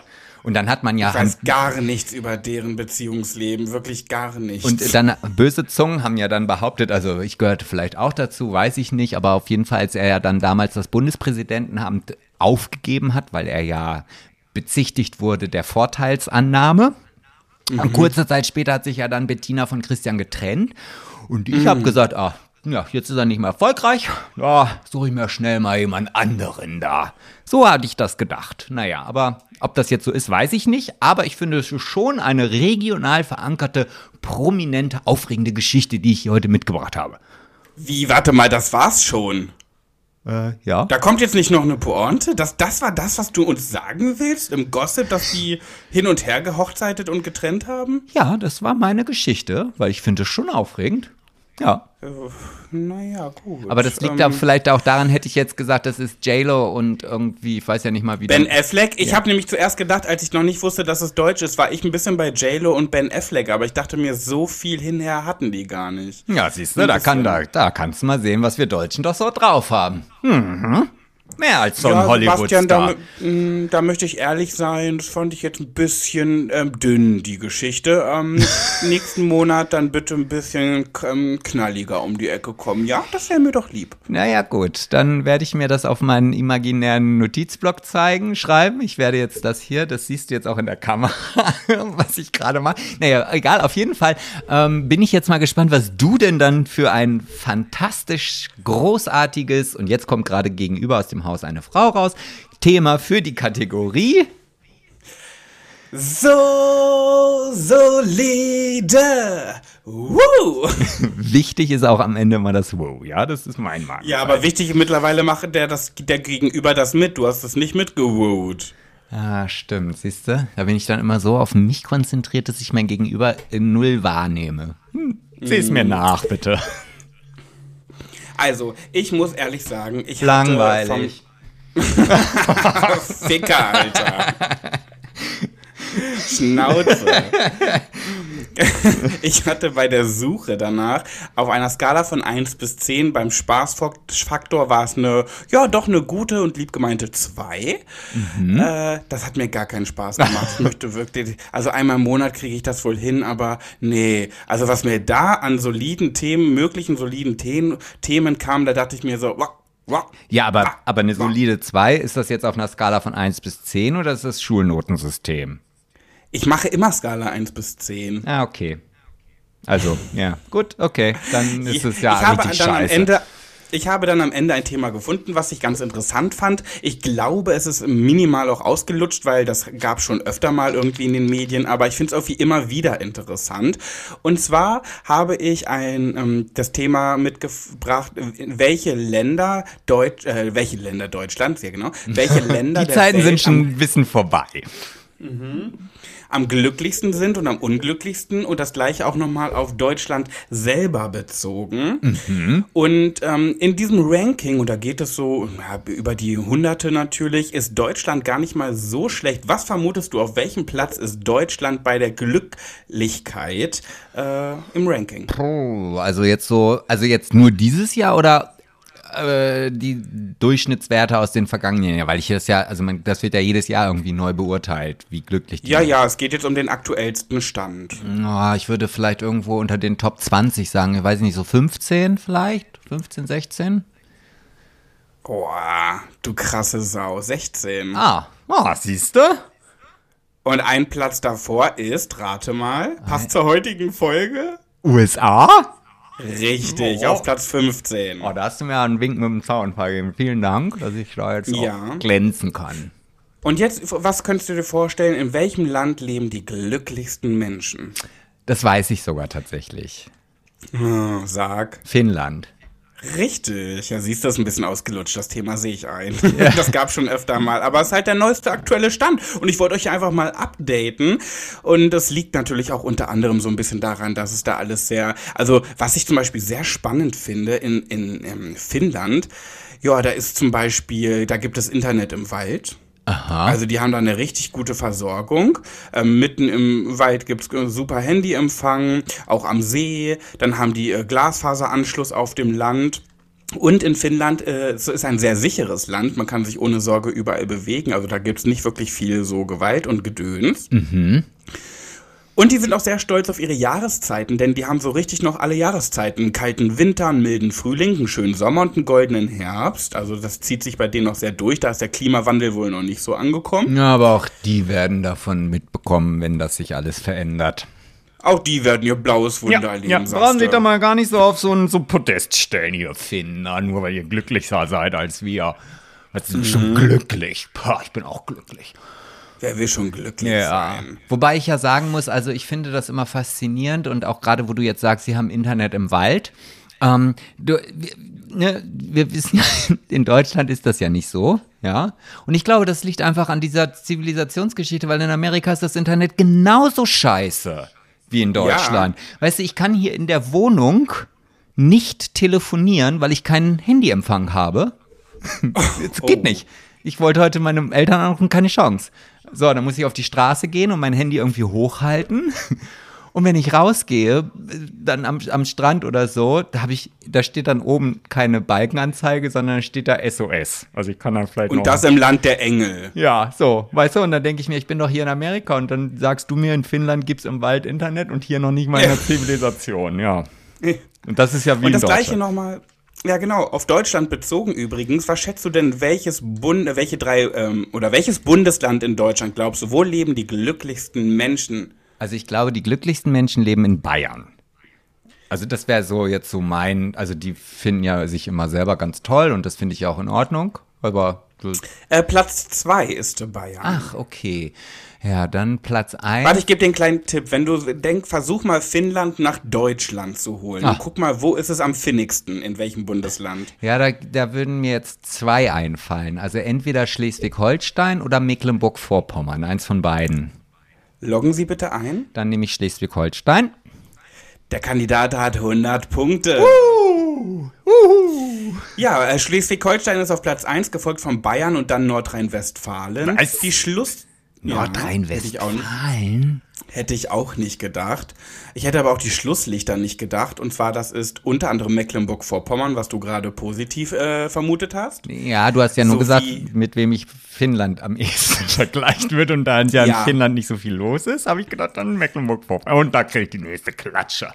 Und dann hat man ja Ich weiß gar nichts über deren Beziehungsleben, wirklich gar nichts. und dann böse Zungen haben ja dann behauptet, also ich gehörte vielleicht auch dazu, weiß ich nicht, aber auf jeden Fall, als er ja dann damals das Bundespräsidentenamt aufgegeben hat, weil er ja bezichtigt wurde der Vorteilsannahme. Und kurze Zeit später hat sich ja dann Bettina von Christian getrennt. Und ich habe gesagt, ah, ja, jetzt ist er nicht mehr erfolgreich. Ja, suche ich mir schnell mal jemand anderen da. So hatte ich das gedacht. Naja, aber ob das jetzt so ist, weiß ich nicht. Aber ich finde es schon eine regional verankerte, prominente, aufregende Geschichte, die ich hier heute mitgebracht habe. Wie, warte mal, das war's schon. Äh, ja. Da kommt jetzt nicht noch eine Pointe? Das, das war das, was du uns sagen willst im Gossip, dass die hin und her gehochzeitet und getrennt haben? Ja, das war meine Geschichte, weil ich finde es schon aufregend. Ja. Naja, gut. Aber das liegt Ähm, vielleicht auch daran, hätte ich jetzt gesagt, das ist J-Lo und irgendwie, ich weiß ja nicht mal, wie Ben Affleck? Ich habe nämlich zuerst gedacht, als ich noch nicht wusste, dass es Deutsch ist, war ich ein bisschen bei J-Lo und Ben Affleck, aber ich dachte mir, so viel hinher hatten die gar nicht. Ja, siehst du, da, kann, da, da kannst du mal sehen, was wir Deutschen doch so drauf haben. Mhm. Mehr als so ein da, Hollywood-Star. mh, da möchte ich ehrlich sein, das fand ich jetzt ein bisschen ähm, dünn, die Geschichte. Ähm, <laughs> nächsten Monat dann bitte ein bisschen ähm, knalliger um die Ecke kommen. Ja, das wäre mir doch lieb. Naja, gut, dann werde ich mir das auf meinen imaginären Notizblock zeigen, schreiben. Ich werde jetzt das hier, das siehst du jetzt auch in der Kamera, <laughs> was ich gerade mache. Naja, egal, auf jeden Fall ähm, bin ich jetzt mal gespannt, was du denn dann für ein fantastisch großartiges, und jetzt kommt gerade gegenüber aus dem Haus eine Frau raus, Thema für die Kategorie. So solide. Woo! <laughs> Wichtig ist auch am Ende mal das Wow, ja, das ist mein Magen. Ja, aber wichtig, mittlerweile macht der, das, der Gegenüber das mit. Du hast es nicht mitgewoot. Ah, stimmt, siehst du? Da bin ich dann immer so auf mich konzentriert, dass ich mein Gegenüber in null wahrnehme. Hm, Sieh's mir nach, bitte. Also, ich muss ehrlich sagen, ich Langweilig. hatte vom <laughs> Ficker, Alter. Schnauze. <laughs> Ich hatte bei der Suche danach auf einer Skala von 1 bis 10 beim Spaßfaktor war es eine, ja, doch eine gute und liebgemeinte 2. Äh, das hat mir gar keinen Spaß gemacht. Ich möchte wirklich, also einmal im Monat kriege ich das wohl hin, aber nee. Also was mir da an soliden Themen, möglichen soliden Themen, Themen kam, da dachte ich mir so, wah, Ja, aber, wah, aber eine solide 2, ist das jetzt auf einer Skala von 1 bis 10 oder ist das Schulnotensystem? Ich mache immer Skala 1 bis 10. Ah, okay. Also, ja, gut, okay. Dann ist es ja ich habe dann am scheiße. Ende ich habe dann am Ende ein Thema gefunden, was ich ganz interessant fand. Ich glaube, es ist minimal auch ausgelutscht, weil das gab schon öfter mal irgendwie in den Medien, aber ich finde es auch wie immer wieder interessant. Und zwar habe ich ein ähm, das Thema mitgebracht, welche Länder Deutsch, äh, welche Länder Deutschland, sehr genau, welche <laughs> Länder Die Zeiten Welt sind schon am ein bisschen vorbei. Am glücklichsten sind und am unglücklichsten und das gleiche auch nochmal auf Deutschland selber bezogen. Und ähm, in diesem Ranking, und da geht es so ja, über die Hunderte natürlich, ist Deutschland gar nicht mal so schlecht. Was vermutest du, auf welchem Platz ist Deutschland bei der Glücklichkeit äh, im Ranking? Also jetzt so, also jetzt nur dieses Jahr oder äh, die Durchschnittswerte aus den vergangenen Jahren? Weil ich das ja, also man, das wird ja jedes Jahr irgendwie neu beurteilt, wie glücklich die Ja, ja, es geht jetzt um den aktuellsten Stand. Oh, ich würde vielleicht irgendwo unter den Top 20 sagen, ich weiß nicht, so 15 vielleicht? 15, 16? Boah, du krasse Sau. 16. Ah, oh, siehst du? Und ein Platz davor ist, rate mal, passt zur heutigen Folge? USA? Richtig, Oh. auf Platz 15. Oh, da hast du mir einen Wink mit dem Zaunfall gegeben. Vielen Dank, dass ich da jetzt Ja. auch glänzen kann. Und jetzt, was könntest du dir vorstellen, in welchem Land leben die glücklichsten Menschen? Das weiß ich sogar tatsächlich. Hm, sag. Finnland. Richtig. Ja, siehst du, das ist ein bisschen ausgelutscht, das Thema sehe ich ein. <laughs> Das gab schon öfter mal, aber es ist halt der neueste aktuelle Stand. Und ich wollte euch einfach mal updaten. Und das liegt natürlich auch unter anderem so ein bisschen daran, dass es da alles sehr, also was ich zum Beispiel sehr spannend finde in, in, in Finnland, ja, da ist zum Beispiel, da gibt es Internet im Wald. Aha. Also die haben da eine richtig gute Versorgung. Ähm, mitten im Wald gibt's äh, super Handyempfang, auch am See. Dann haben die äh, Glasfaseranschluss auf dem Land. Und in Finnland äh, es ist ein sehr sicheres Land. Man kann sich ohne Sorge überall bewegen. Also da gibt's nicht wirklich viel so Gewalt und Gedöns. Und die sind auch sehr stolz auf ihre Jahreszeiten, denn die haben so richtig noch alle Jahreszeiten. Einen kalten Winter, einen milden Frühling, einen schönen Sommer und einen goldenen Herbst. Also das zieht sich bei denen noch sehr durch. Da ist der Klimawandel wohl noch nicht so angekommen. Ja, aber auch die werden davon mitbekommen, wenn das sich alles verändert. Auch die werden ihr blaues Wunder erleben. ja, sagst brauchen sich da mal gar nicht so auf so ein so Podest stellen, ihr Finder, nur weil ihr glücklicher seid als wir. Das sind schon glücklich. Pah, ich bin auch glücklich. Wer will schon glücklich Ja. sein? Wobei ich ja sagen muss, also ich finde das immer faszinierend und auch gerade, wo du jetzt sagst, sie haben Internet im Wald. Ähm, du, wir, ne, wir wissen ja, <laughs> in Deutschland ist das ja nicht so, ja. Und ich glaube, das liegt einfach an dieser Zivilisationsgeschichte, weil in Amerika ist das Internet genauso scheiße wie in Deutschland. Weißt du, ich kann hier in der Wohnung nicht telefonieren, weil ich keinen Handyempfang habe. <laughs> Das geht Oh. nicht. Ich wollte heute meine Eltern anrufen, keine Chance. So, dann muss ich auf die Straße gehen und mein Handy irgendwie hochhalten. Und wenn ich rausgehe, dann am, am Strand oder so, da habe ich, da steht dann oben keine Balkenanzeige, sondern steht da SOS. Also ich kann dann vielleicht. Und das im Land der Engel. ja, so, weißt du, und dann denke ich mir, ich bin doch hier in Amerika und dann sagst du mir, in Finnland gibt's im Wald Internet und hier noch nicht mal eine <laughs> Zivilisation, ja. Und das ist ja wie Und das gleiche nochmal, ja genau, auf Deutschland bezogen übrigens, was schätzt du denn, welches Bund, welche drei, ähm, oder welches Bundesland in Deutschland glaubst du, wo leben die glücklichsten Menschen? Also ich glaube, die glücklichsten Menschen leben in Bayern. Also das wäre so jetzt so mein, also die finden ja sich immer selber ganz toll und das finde ich auch in Ordnung, aber Äh, Platz zwei ist Bayern. ach, okay. Ja, dann Platz eins. Warte, ich gebe dir einen kleinen Tipp. Wenn du denkst, versuch mal Finnland nach Deutschland zu holen. Ah. Guck mal, wo ist es am finnigsten, in welchem Bundesland? Ja, da, da würden mir jetzt zwei einfallen. Also entweder Schleswig-Holstein oder Mecklenburg-Vorpommern, eins von beiden. Loggen Sie bitte ein. Dann nehme ich Schleswig-Holstein. Der Kandidat hat 100 Punkte. Ja, äh, Schleswig-Holstein ist auf Platz 1, gefolgt von Bayern und dann Nordrhein-Westfalen. Was? Die Schluss... Ja, hätte ich, auch, Nordrhein-Westfalen? hätte ich auch nicht gedacht. Ich hätte aber auch die Schlusslichter nicht gedacht. Und zwar, das ist unter anderem Mecklenburg-Vorpommern, was du gerade positiv äh, vermutet hast. Ja, du hast ja nur So gesagt, mit wem ich Finnland am <laughs> ehesten vergleicht wird und da ja in. Finnland nicht so viel los ist, habe ich gedacht, dann Mecklenburg-Vorpommern. Und da kriege ich die nächste Klatsche.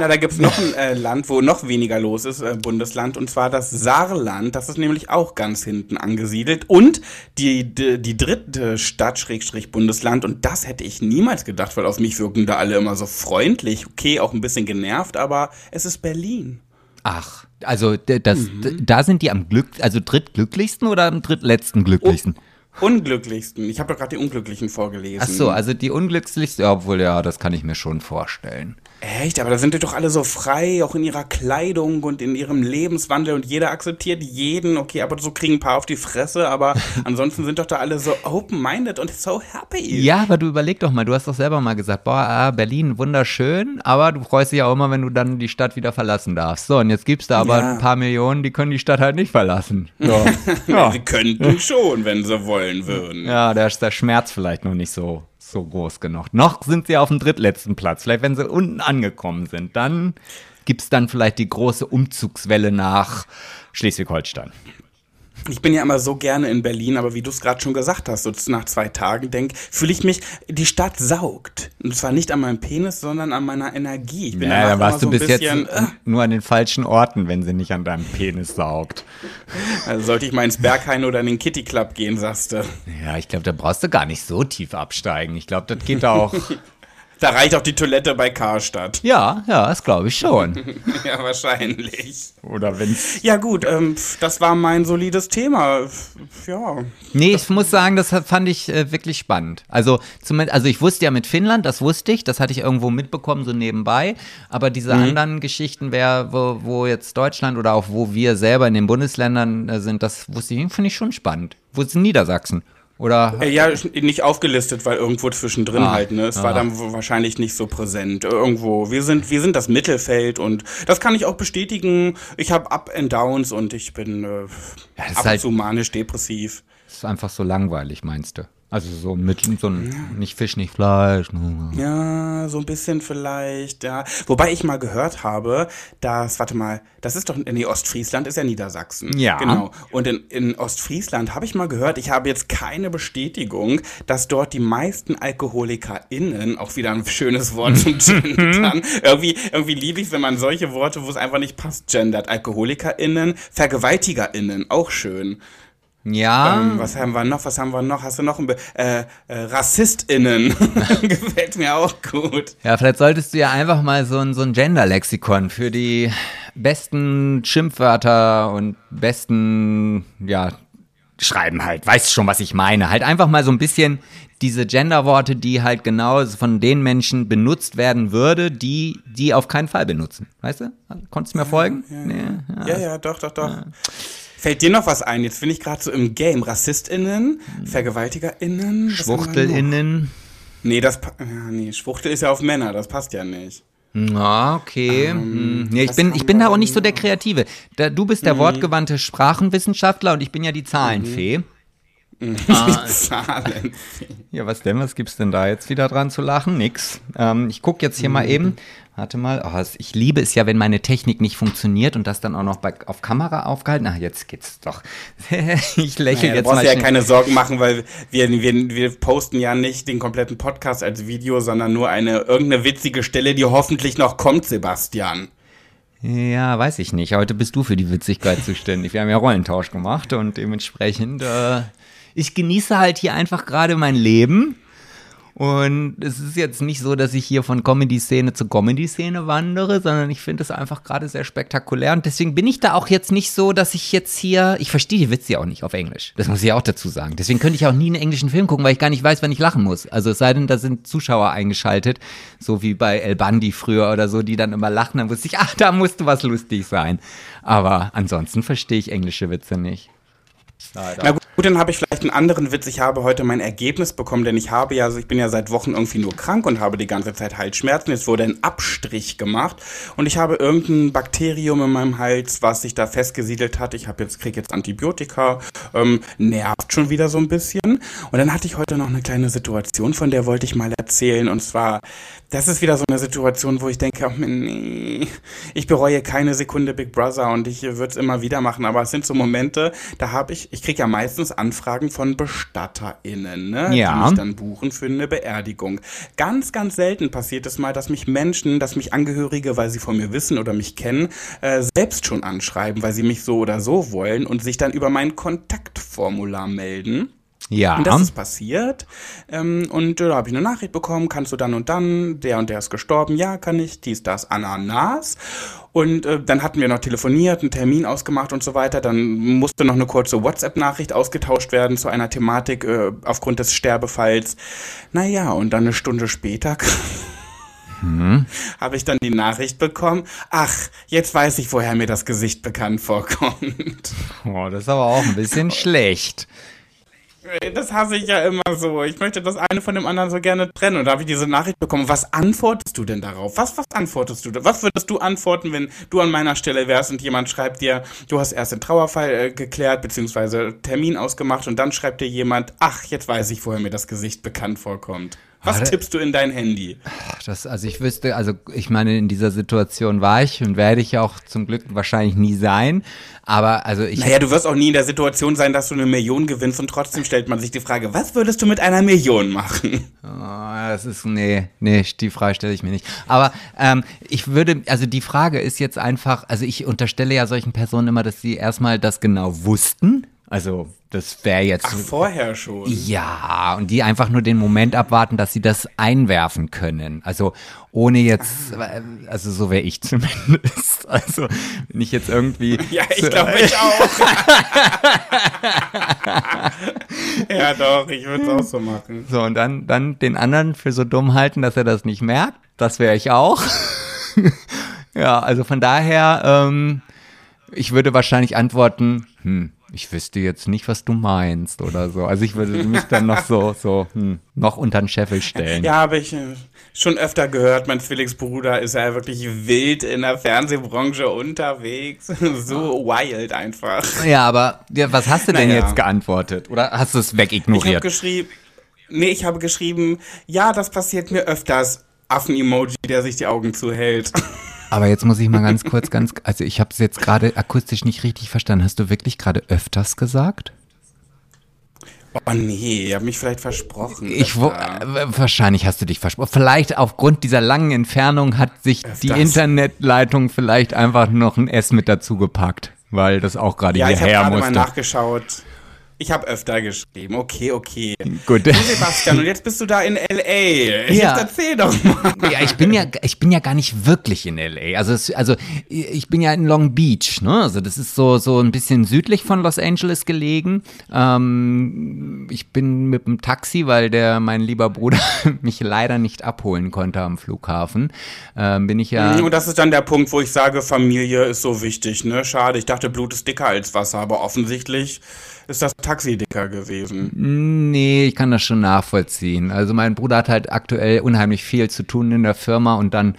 Na, da gibt's noch ein äh, Land, wo noch weniger los ist, äh, Bundesland, und zwar das Saarland. Das ist nämlich auch ganz hinten angesiedelt. Und die, die, die dritte Stadt, Schrägstrich Bundesland, und das hätte ich niemals gedacht, weil auf mich wirken da alle immer so freundlich. Okay, auch ein bisschen genervt, aber es ist Berlin. Ach, also das, Mhm. da sind die am Glück, also drittglücklichsten oder am drittletzten glücklichsten? Unglücklichsten. Ich habe doch gerade die Unglücklichen vorgelesen. Ach so, also die unglücklichsten, ja, obwohl ja, das kann ich mir schon vorstellen. Echt, aber da sind die doch alle so frei, auch in ihrer Kleidung und in ihrem Lebenswandel und jeder akzeptiert jeden. Okay, aber so kriegen ein paar auf die Fresse, aber <laughs> ansonsten sind doch da alle so open-minded und so happy. Ja, aber du überleg doch mal, du hast doch selber mal gesagt, boah, ah, Berlin wunderschön, aber du freust dich auch immer, wenn du dann die Stadt wieder verlassen darfst. So, und jetzt gibt's da aber Ja. ein paar Millionen, die können die Stadt halt nicht verlassen. So. ja. Sie <laughs> könnten schon, wenn sie wollen würden. ja, da ist der Schmerz vielleicht noch nicht so, so groß genug. Noch sind sie auf dem drittletzten Platz. Vielleicht, wenn sie unten angekommen sind, dann gibt's dann vielleicht die große Umzugswelle nach Schleswig-Holstein. Ich bin ja immer so gerne in Berlin, aber wie du es gerade schon gesagt hast, so nach zwei Tagen denk, fühle ich mich, die Stadt saugt. Und zwar nicht an meinem Penis, sondern an meiner Energie. Ich bin Ja, danach dann warst du so bis ein jetzt bisschen, äh, nur an den falschen Orten, wenn sie nicht an deinem Penis saugt. also sollte ich mal ins Berghain oder in den Kitty Club gehen, sagst du. Ja, ich glaube, da brauchst du gar nicht so tief absteigen. Ich glaube, das geht auch. <laughs> Da reicht auch die Toilette bei Karstadt. ja, ja, das glaube ich schon. <laughs> ja, wahrscheinlich. Oder wenn's. Ja gut, ähm, das war mein solides Thema. Ja. Nee, ich muss sagen, das fand ich äh, wirklich spannend. Also, zumindest, also ich wusste ja mit Finnland, das wusste ich, das hatte ich irgendwo mitbekommen, so nebenbei. Aber diese anderen Geschichten, wer, wo, wo jetzt Deutschland oder auch wo wir selber in den Bundesländern äh, sind, das wusste ich, finde ich schon spannend. Wo ist Niedersachsen? Oder Äh, Ja, nicht aufgelistet, weil irgendwo zwischendrin Ah, halt, ne? Es war dann wahrscheinlich nicht so präsent. Irgendwo. Wir sind, wir sind das Mittelfeld und das kann ich auch bestätigen. Ich habe Up and Downs und ich bin äh, ist ab halt- zu manisch depressiv. ist einfach so langweilig, meinst du? Also so mit so ein, nicht Fisch, nicht Fleisch. ne. Ja, so ein bisschen vielleicht, ja. Wobei ich mal gehört habe, dass, warte mal, das ist doch, nee, Ostfriesland ist ja Niedersachsen. Ja. Genau. Und in, in Ostfriesland habe ich mal gehört, ich habe jetzt keine Bestätigung, dass dort die meisten AlkoholikerInnen, auch wieder ein schönes Wort zum <laughs> Gendern, irgendwie, irgendwie liebe ich wenn man solche Worte, wo es einfach nicht passt, gendert. AlkoholikerInnen, VergewaltigerInnen, auch schön. Ja, Ähm, was haben wir noch? Was haben wir noch? Hast du noch ein Be äh, äh, RassistInnen? <laughs> Gefällt mir auch gut. ja, vielleicht solltest du ja einfach mal so ein, so ein Gender-Lexikon für die besten Schimpfwörter und besten, ja, schreiben halt. Weißt schon, was ich meine. Halt einfach mal so ein bisschen diese Gender-Worte, die halt genau von den Menschen benutzt werden würde, die die auf keinen Fall benutzen. Weißt du? Konntest du mir folgen? Nee, ja. Ja, ja, doch, doch, doch. Fällt dir noch was ein? Jetzt bin ich gerade so im Game. RassistInnen, VergewaltigerInnen, wir noch? SchwuchtelInnen. Nee, das ja, nee, Schwuchtel ist ja auf Männer, das passt ja nicht. Ja, okay. Hm. nee, ich bin, ich bin da auch nicht so der Kreative. Da, du bist der wortgewandte Sprachenwissenschaftler und ich bin ja die Zahlenfee. <laughs> Zahlen. Ja, was denn? Was gibt's denn da jetzt wieder dran zu lachen? Nix. Ähm, ich gucke jetzt hier mal eben. Warte mal. Oh, ich liebe es ja, wenn meine Technik nicht funktioniert und das dann auch noch bei, auf Kamera aufgehalten. Ach, jetzt geht's doch. <laughs> ich lächle Ja, du jetzt brauchst mal. dir ja schnell. keine Sorgen machen, weil wir, wir, wir posten ja nicht den kompletten Podcast als Video, sondern nur eine irgendeine witzige Stelle, die hoffentlich noch kommt, Sebastian. Ja, weiß ich nicht. Heute bist du für die Witzigkeit zuständig. Wir haben ja Rollentausch gemacht und dementsprechend, äh, ich genieße halt hier einfach gerade mein Leben. Und es ist jetzt nicht so, dass ich hier von Comedy-Szene zu Comedy-Szene wandere, sondern ich finde es einfach gerade sehr spektakulär. Und deswegen bin ich da auch jetzt nicht so, dass ich jetzt hier, ich verstehe die Witze ja auch nicht auf Englisch. Das muss ich auch dazu sagen. Deswegen könnte ich auch nie einen englischen Film gucken, weil ich gar nicht weiß, wann ich lachen muss. Also es sei denn, da sind Zuschauer eingeschaltet, so wie bei El Bandi früher oder so, die dann immer lachen. Dann wusste ich, ach, da musste was lustig sein. Aber ansonsten verstehe ich englische Witze nicht. Na gut, dann habe ich vielleicht einen anderen Witz. Ich habe heute mein Ergebnis bekommen, denn ich habe ja, also ich bin ja seit Wochen irgendwie nur krank und habe die ganze Zeit Halsschmerzen. Jetzt wurde ein Abstrich gemacht und ich habe irgendein Bakterium in meinem Hals, was sich da festgesiedelt hat. Ich habe jetzt kriege jetzt Antibiotika, ähm, nervt schon wieder so ein bisschen. Und dann hatte ich heute noch eine kleine Situation, von der wollte ich mal erzählen. Und zwar, das ist wieder so eine Situation, wo ich denke, nee, ich bereue keine Sekunde Big Brother und ich würde es immer wieder machen. Aber es sind so Momente, da habe ich, ich kriege ja meistens Anfragen von BestatterInnen, ne? Ja. die mich dann buchen für eine Beerdigung. Ganz, ganz selten passiert es mal, dass mich Menschen, dass mich Angehörige, weil sie von mir wissen oder mich kennen, äh, selbst schon anschreiben, weil sie mich so oder so wollen und sich dann über mein Kontaktformular melden. Ja. Und das ist passiert. Ähm, und äh, da habe ich eine Nachricht bekommen, kannst du dann und dann, der und der ist gestorben, ja, kann ich, dies, das, Ananas. Und äh, dann hatten wir noch telefoniert, einen Termin ausgemacht und so weiter. Dann musste noch eine kurze WhatsApp-Nachricht ausgetauscht werden zu einer Thematik äh, aufgrund des Sterbefalls. Naja, und dann eine Stunde später <laughs> habe ich dann die Nachricht bekommen, ach, jetzt weiß ich, woher mir das Gesicht bekannt vorkommt. Oh, das ist aber auch ein bisschen <laughs> schlecht. Das hasse ich ja immer so. Ich möchte das eine von dem anderen so gerne trennen. Und da habe ich diese Nachricht bekommen. Was antwortest du denn darauf? Was, was antwortest du? Was würdest du antworten, wenn du an meiner Stelle wärst und jemand schreibt dir, du hast erst den Trauerfall äh, geklärt, beziehungsweise Termin ausgemacht und dann schreibt dir jemand, ach, jetzt weiß ich, woher mir das Gesicht bekannt vorkommt. Was Warte. tippst du in dein Handy? Das, also ich wüsste, also ich meine, in dieser Situation war ich und werde ich auch zum Glück wahrscheinlich nie sein. Aber also ich. Naja, du wirst auch nie in der Situation sein, dass du eine Million gewinnst und trotzdem stellt man sich die Frage, was würdest du mit einer Million machen? Oh, das ist, nee, nee, die Frage stelle ich mir nicht. Aber ähm, ich würde, also die Frage ist jetzt einfach, also ich unterstelle ja solchen Personen immer, dass sie erstmal das genau wussten. Also das wäre jetzt. Ach, vorher schon. Ja, und die einfach nur den Moment abwarten, dass sie das einwerfen können. Also ohne jetzt, äh, also so wäre ich <laughs> zumindest. Also wenn ich jetzt irgendwie. <laughs> Ja, ich glaube ich <laughs> auch. ja, doch, ich würde es auch so machen. So, und dann, dann den anderen für so dumm halten, dass er das nicht merkt. Das wäre ich auch. ja, also von daher, ähm, ich würde wahrscheinlich antworten, hm, ich wüsste jetzt nicht, was du meinst oder so. Also ich würde mich dann noch so, so, hm, noch unter den Scheffel stellen. Ja, habe ich äh, schon öfter gehört. Mein Felix-Bruder ist ja wirklich wild in der Fernsehbranche unterwegs. <laughs> so wild einfach. Ja, aber ja, was hast du denn Naja. jetzt geantwortet? Oder hast du es Ich habe wegignoriert? geschrieben, Nee, ich habe geschrieben, ja, das passiert mir öfters. Affen-Emoji, der sich die Augen zuhält. <laughs> Aber jetzt muss ich mal ganz kurz, ganz, also ich habe es jetzt gerade akustisch nicht richtig verstanden. Hast du wirklich gerade öfters gesagt? Oh nee, ich habe mich vielleicht versprochen. Ich äh, wahrscheinlich hast du dich versprochen. Vielleicht aufgrund dieser langen Entfernung hat sich Öfters. die Internetleitung vielleicht einfach noch ein S mit dazu gepackt, weil das auch gerade ja, hierher musste. Ja, ich habe gerade mal nachgeschaut. Ich habe öfter geschrieben. Okay, okay. Gut. Du, Sebastian, und jetzt bist du da in LA. Ja. Jetzt erzähl doch mal. Ja, ich bin ja, ich bin ja gar nicht wirklich in LA. Also, es, also ich bin ja in Long Beach. Ne? Also das ist so so ein bisschen südlich von Los Angeles gelegen. Ähm, ich bin mit dem Taxi, weil der mein lieber Bruder <laughs> mich leider nicht abholen konnte am Flughafen. Ähm, bin ich ja. Mhm, und das ist dann der Punkt, wo ich sage, Familie ist so wichtig. Ne, schade. Ich dachte, Blut ist dicker als Wasser, aber offensichtlich ist das Taxi dicker gewesen. Nee, ich kann das schon nachvollziehen. Also mein Bruder hat halt aktuell unheimlich viel zu tun in der Firma und dann,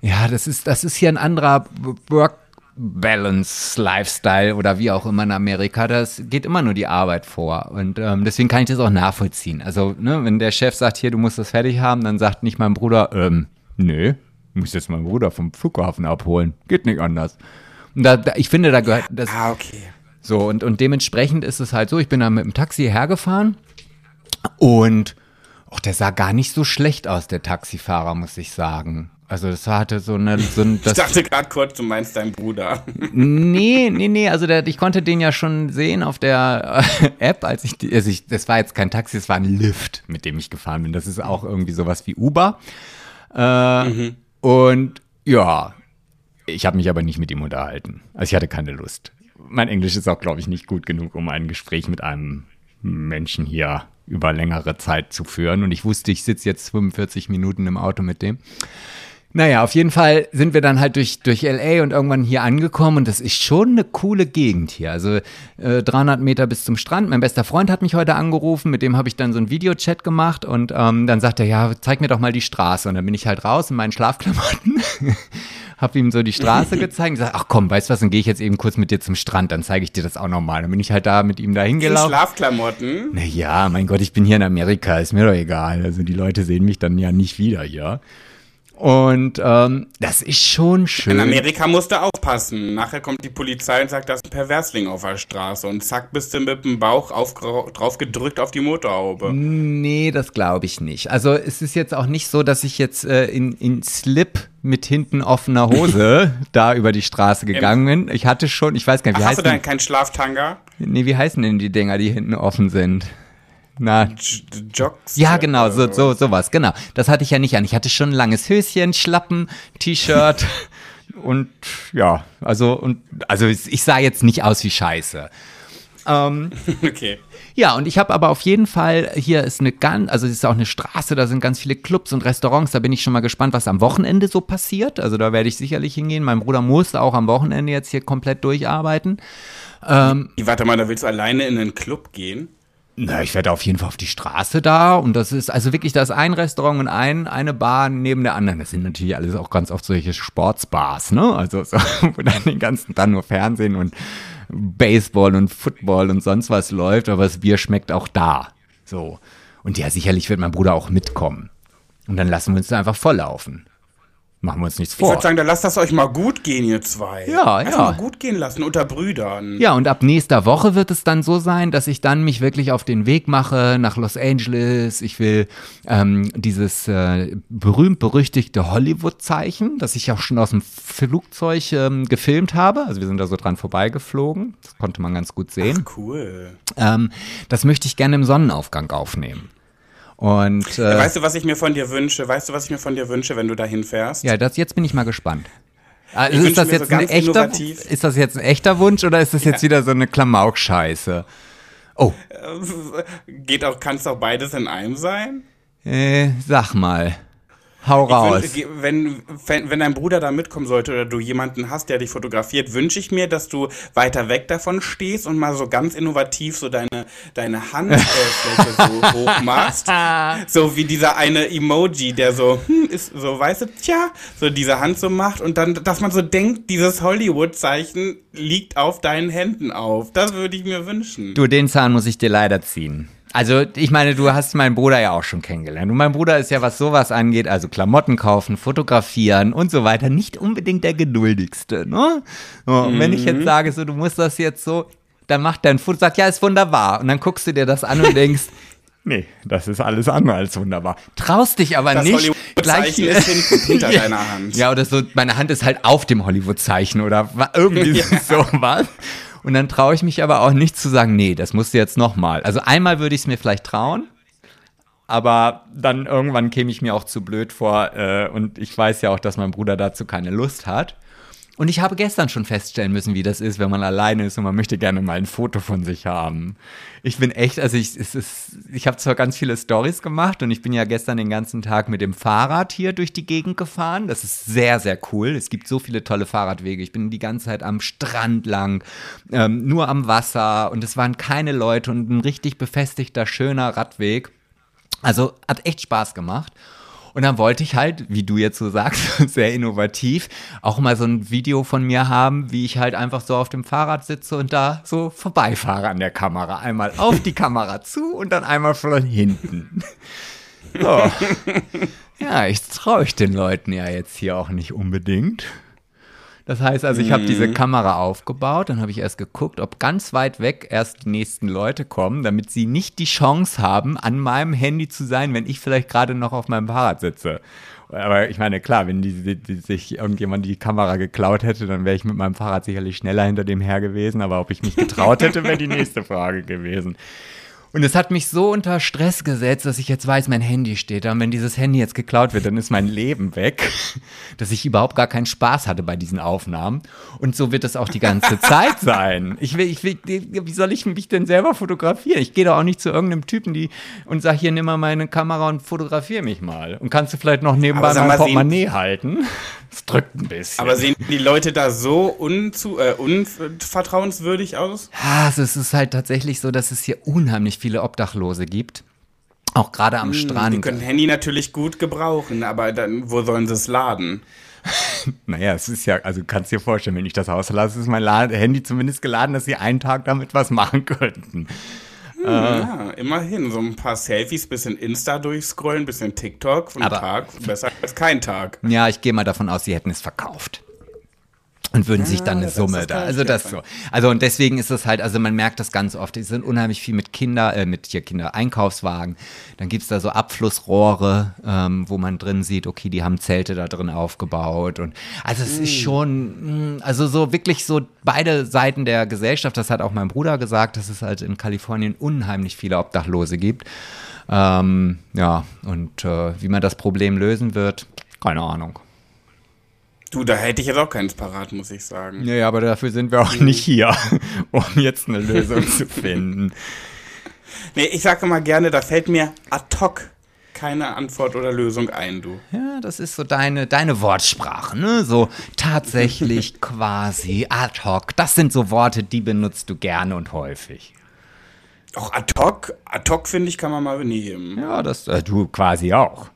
ja, das ist, das ist hier ein anderer Work Balance Lifestyle oder wie auch immer in Amerika, das geht immer nur die Arbeit vor. Und ähm, deswegen kann ich das auch nachvollziehen. Also, ne, wenn der Chef sagt, hier, du musst das fertig haben, dann sagt nicht mein Bruder, ähm, nö, muss jetzt meinen Bruder vom Flughafen abholen. Geht nicht anders. Und da, da ich finde, da gehört das. Ah, okay. So, und, und dementsprechend ist es halt so, ich bin da mit dem Taxi hergefahren und auch der sah gar nicht so schlecht aus, der Taxifahrer, muss ich sagen. Also das hatte so eine. So ein, <laughs> ich dachte gerade kurz, du meinst deinen Bruder. <laughs> Nee, nee, nee. Also der, ich konnte den ja schon sehen auf der App, als ich, also ich, das war jetzt kein Taxi, es war ein Lift, mit dem ich gefahren bin. Das ist auch irgendwie sowas wie Uber. Äh, mhm. Und ja, ich habe mich aber nicht mit ihm unterhalten. Also ich hatte keine Lust mein Englisch ist auch, glaube ich, nicht gut genug, um ein Gespräch mit einem Menschen hier über längere Zeit zu führen. Und ich wusste, ich sitze jetzt 45 Minuten im Auto mit dem. Naja, auf jeden Fall sind wir dann halt durch, durch LA und irgendwann hier angekommen und das ist schon eine coole Gegend hier. Also äh, 300 Meter bis zum Strand. Mein bester Freund hat mich heute angerufen, mit dem habe ich dann so einen Videochat gemacht und ähm, dann sagt er, ja, zeig mir doch mal die Straße. Und dann bin ich halt raus in meinen Schlafklamotten <laughs> habe ihm so die Straße gezeigt und gesagt, ach komm, weißt du was, dann gehe ich jetzt eben kurz mit dir zum Strand, dann zeige ich dir das auch nochmal. Dann bin ich halt da mit ihm da hingelaufen. In Schlafklamotten? Naja, mein Gott, ich bin hier in Amerika, ist mir doch egal. Also die Leute sehen mich dann ja nicht wieder hier. Und ähm, das ist schon schön. In Amerika musst du aufpassen. Nachher kommt die Polizei und sagt, das ist ein Perversling auf der Straße. Und zack, bist du mit dem Bauch auf, drauf gedrückt auf die Motorhaube. Nee, das glaube ich nicht. Also es ist jetzt auch nicht so, dass ich jetzt äh, in, in Slip mit hinten offener Hose <laughs> da über die Straße gegangen bin. Ich hatte schon, ich weiß gar nicht, wie Ach, heißt Hast du denn keinen Schlaftanga? Nee, wie heißen denn die Dinger, die hinten offen sind? Na, Jogs? Ja, genau, so, so, sowas, genau. Das hatte ich ja nicht an. Ich hatte schon ein langes Höschen, Schlappen, T-Shirt <laughs> und ja, also, und, also ich sah jetzt nicht aus wie Scheiße. Ähm, <laughs> okay. Ja, und ich habe aber auf jeden Fall, hier ist eine ganz, also es ist auch eine Straße, da sind ganz viele Clubs und Restaurants, da bin ich schon mal gespannt, was am Wochenende so passiert. Also da werde ich sicherlich hingehen. Mein Bruder muss auch am Wochenende jetzt hier komplett durcharbeiten. Ähm, Warte mal, da willst du alleine in einen Club gehen? Na, ich werde auf jeden Fall auf die Straße da und das ist also wirklich das ein Restaurant und ein, eine Bar neben der anderen. Das sind natürlich alles auch ganz oft solche Sportsbars, ne? Also so, <laughs> wo dann den ganzen Tag nur Fernsehen und Baseball und Football und sonst was läuft, aber das Bier schmeckt auch da. So. Und ja, sicherlich wird mein Bruder auch mitkommen. Und dann lassen wir uns da einfach volllaufen. Machen wir uns nichts vor. Ich würde sagen, dann lasst das euch mal gut gehen, ihr zwei. Ja, Einfach ja. mal gut gehen lassen unter Brüdern. Ja, und ab nächster Woche wird es dann so sein, dass ich dann mich wirklich auf den Weg mache nach Los Angeles. Ich will ähm, dieses äh, berühmt-berüchtigte Hollywood-Zeichen, das ich auch schon aus dem Flugzeug ähm, gefilmt habe. Also wir sind da so dran vorbeigeflogen. Das konnte man ganz gut sehen. Ach, cool. Ähm, das möchte ich gerne im Sonnenaufgang aufnehmen. Und, äh, weißt du, was ich mir von dir wünsche? Weißt du, was ich mir von dir wünsche, wenn du dahin fährst? Ja, das, jetzt bin ich mal gespannt. Also ist, das jetzt so ein echter, ist das jetzt ein echter Wunsch oder ist das jetzt ja. wieder so eine Klamauk-Scheiße? Oh. Geht auch, kann es auch beides in einem sein? Äh, sag mal. Hau raus. Wünsch, wenn, wenn, wenn dein Bruder da mitkommen sollte oder du jemanden hast, der dich fotografiert, wünsche ich mir, dass du weiter weg davon stehst und mal so ganz innovativ so deine, deine Handfläche so <laughs> hoch machst. So wie dieser eine Emoji, der so, hm, ist so, weißt du, tja, so diese Hand so macht und dann, dass man so denkt, dieses Hollywood-Zeichen liegt auf deinen Händen auf. Das würde ich mir wünschen. Du, den Zahn muss ich dir leider ziehen. Also, ich meine, du hast meinen Bruder ja auch schon kennengelernt. Und mein Bruder ist ja, was sowas angeht, also Klamotten kaufen, fotografieren und so weiter, nicht unbedingt der geduldigste. Ne? Und wenn ich jetzt sage, so, du musst das jetzt so, dann macht dein Foto, sagt, ja, ist wunderbar. Und dann guckst du dir das an und denkst, <laughs> nee, das ist alles andere als wunderbar. Traust dich aber Das nicht. Hollywood-Zeichen ist hinten <laughs> hinter Ja. deiner Hand. Ja, oder so, meine Hand ist halt auf dem Hollywood-Zeichen oder irgendwie <laughs> Ja. sowas. Und dann traue ich mich aber auch nicht zu sagen, nee, das musst du jetzt nochmal. Also einmal würde ich es mir vielleicht trauen, aber dann irgendwann käme ich mir auch zu blöd vor äh, und ich weiß ja auch, dass mein Bruder dazu keine Lust hat. Und ich habe gestern schon feststellen müssen, wie das ist, wenn man alleine ist und man möchte gerne mal ein Foto von sich haben. Ich bin echt, also ich, es ist, ich habe zwar ganz viele Stories gemacht und ich bin ja gestern den ganzen Tag mit dem Fahrrad hier durch die Gegend gefahren. Das ist sehr, sehr cool. Es gibt so viele tolle Fahrradwege. Ich bin die ganze Zeit am Strand lang, ähm, nur am Wasser und es waren keine Leute und ein richtig befestigter, schöner Radweg. Also hat echt Spaß gemacht. Und dann wollte ich halt, wie du jetzt so sagst, <laughs> sehr innovativ, auch mal so ein Video von mir haben, wie ich halt einfach so auf dem Fahrrad sitze und da so vorbeifahre an der Kamera. Einmal auf die Kamera zu und dann einmal von hinten. <laughs> So. Ja, ich traue ich den Leuten ja jetzt hier auch nicht unbedingt. Das heißt also, ich habe diese Kamera aufgebaut, dann habe ich erst geguckt, ob ganz weit weg erst die nächsten Leute kommen, damit sie nicht die Chance haben, an meinem Handy zu sein, wenn ich vielleicht gerade noch auf meinem Fahrrad sitze. Aber ich meine, klar, wenn die, die, die sich irgendjemand die Kamera geklaut hätte, dann wäre ich mit meinem Fahrrad sicherlich schneller hinter dem her gewesen. Aber ob ich mich getraut hätte, wäre die nächste Frage gewesen. Und es hat mich so unter Stress gesetzt, dass ich jetzt weiß, mein Handy steht da. Und wenn dieses Handy jetzt geklaut wird, dann ist mein Leben weg. <laughs> Dass ich überhaupt gar keinen Spaß hatte bei diesen Aufnahmen. Und so wird es auch die ganze <laughs> Zeit sein. Ich will, ich will, wie soll ich mich denn selber fotografieren? Ich gehe doch auch nicht zu irgendeinem Typen die, und sag hier, nimm mal meine Kamera und fotografiere mich mal. Und kannst du vielleicht noch nebenbei mein sehen- Portemonnaie halten? Es drückt ein bisschen. Aber sehen die Leute da so unzu, äh, unvertrauenswürdig aus? Ja, also es ist halt tatsächlich so, dass es hier unheimlich viele Obdachlose gibt. Auch gerade am Die Strand. können Handy natürlich gut gebrauchen, aber dann, wo sollen sie es laden? <laughs> Naja, es ist ja, also du kannst dir vorstellen, wenn ich das auslasse, ist mein La Handy zumindest geladen, dass sie einen Tag damit was machen <laughs> könnten. Ja, immerhin. So ein paar Selfies, bisschen Insta durchscrollen, bisschen TikTok. Ein Tag besser als kein Tag. Ja, ich gehe mal davon aus, sie hätten es verkauft. Und würden sich dann eine das Summe da. Also das so. Also und deswegen ist es halt, also man merkt das ganz oft. Die sind unheimlich viel mit Kinder, äh, mit hier Kinder Einkaufswagen. Dann gibt's da so Abflussrohre, ähm, wo man drin sieht, okay, die haben Zelte da drin aufgebaut. Und also es ist schon, mh, also so wirklich so beide Seiten der Gesellschaft, das hat auch mein Bruder gesagt, dass es halt in Kalifornien unheimlich viele Obdachlose gibt. Ähm, ja, und äh, wie man das Problem lösen wird, keine Ahnung. Du, da hätte ich jetzt auch keins parat, muss ich sagen. Ja, ja, aber dafür sind wir auch nicht hier, <laughs> um jetzt eine Lösung zu <laughs> finden. Nee, ich sage mal gerne, da fällt mir ad hoc keine Antwort oder Lösung ein, du. Ja, das ist so deine, deine Wortsprache, ne? So tatsächlich, <laughs> quasi, ad hoc. Das sind so Worte, die benutzt du gerne und häufig. Auch ad hoc, ad hoc finde ich, kann man mal nehmen. Ja, das äh, du quasi auch.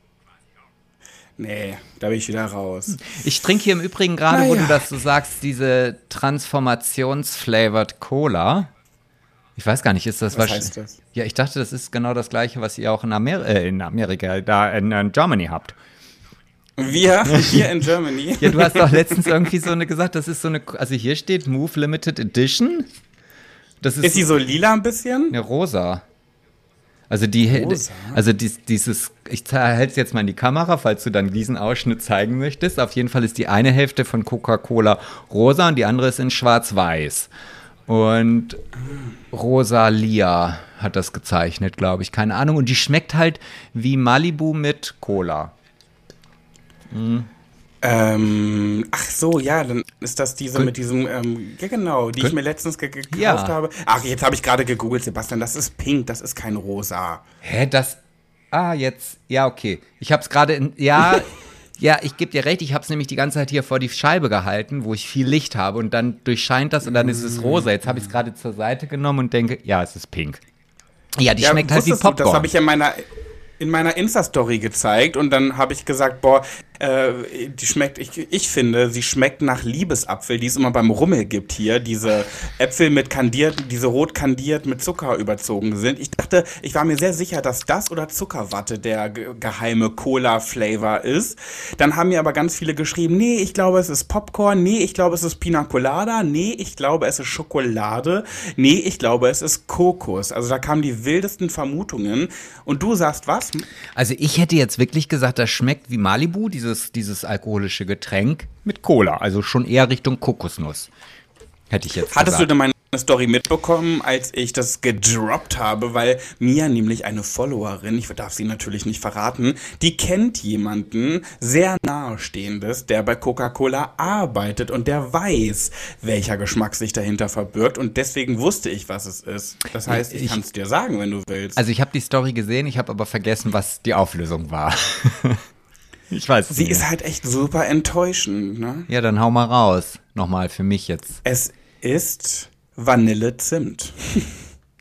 Nee, da bin ich wieder raus. Ich trinke hier im Übrigen gerade, wo Naja. du das so sagst, diese Transformationsflavored Cola. Ich weiß gar nicht, ist das Was wahrsch- heißt das? Ja, ich dachte, das ist genau das gleiche, was ihr auch in, Amer äh, in Amerika, da in, in Germany habt. Wir hier in Germany. <laughs> Ja, du hast doch letztens irgendwie so eine gesagt, das ist so eine, also hier steht Move Limited Edition. Das ist, Ist sie so lila ein bisschen? eine rosa. Also die, Rosa? also dies, dieses, ich halte es jetzt mal in die Kamera, falls du dann diesen Ausschnitt zeigen möchtest. Auf jeden Fall ist die eine Hälfte von Coca-Cola rosa und die andere ist in schwarz-weiß. Und Rosalia hat das gezeichnet, glaube ich. Keine Ahnung. Und die schmeckt halt wie Malibu mit Cola. Ähm, ach so, ja, dann ist das diese Kön- mit diesem, ähm, ja genau, die ich Kön- mir letztens ge gekauft Ja. habe. Ach, jetzt habe ich gerade gegoogelt, Sebastian, das ist pink, das ist kein rosa. Hä, das. Ah, jetzt. Ja, okay. Ich hab's gerade in. Ja. <laughs> Ja, ich gebe dir recht, ich habe es nämlich die ganze Zeit hier vor die Scheibe gehalten, wo ich viel Licht habe und dann durchscheint das und dann ist es rosa. Jetzt habe ich es gerade zur Seite genommen und denke, ja, es ist pink. Ja, die ja, schmeckt halt wie wusstest du, Popcorn. Das habe ich in meiner, in meiner Insta-Story gezeigt und dann habe ich gesagt, boah, Äh, die schmeckt, ich, ich finde, sie schmeckt nach Liebesapfel, die es immer beim Rummel gibt hier. Diese Äpfel mit kandiert, diese rot kandiert mit Zucker überzogen sind. Ich dachte, ich war mir sehr sicher, dass das oder Zuckerwatte der ge geheime Cola-Flavor ist. Dann haben mir aber ganz viele geschrieben, nee, ich glaube, es ist Popcorn, nee, ich glaube, es ist Pina Colada, nee, ich glaube, es ist Schokolade, nee, ich glaube, es ist Kokos. Also da kamen die wildesten Vermutungen. Und du sagst was? Also ich hätte jetzt wirklich gesagt, das schmeckt wie Malibu, diese dieses, dieses alkoholische Getränk mit Cola, also schon eher Richtung Kokosnuss. Hätte ich jetzt Hattest gesagt. du denn meine Story mitbekommen, als ich das gedroppt habe, weil mir nämlich eine Followerin, ich darf sie natürlich nicht verraten, die kennt jemanden sehr nahestehendes, der bei Coca-Cola arbeitet und der weiß, welcher Geschmack sich dahinter verbirgt und deswegen wusste ich, was es ist. Das heißt, ich, ich kann es dir sagen, wenn du willst. Also ich habe die Story gesehen, ich habe aber vergessen, was die Auflösung war. <laughs> Ich weiß. Sie nicht. ist halt echt super enttäuschend, ne? Ja, dann hau mal raus. Nochmal für mich jetzt. Es ist Vanillezimt.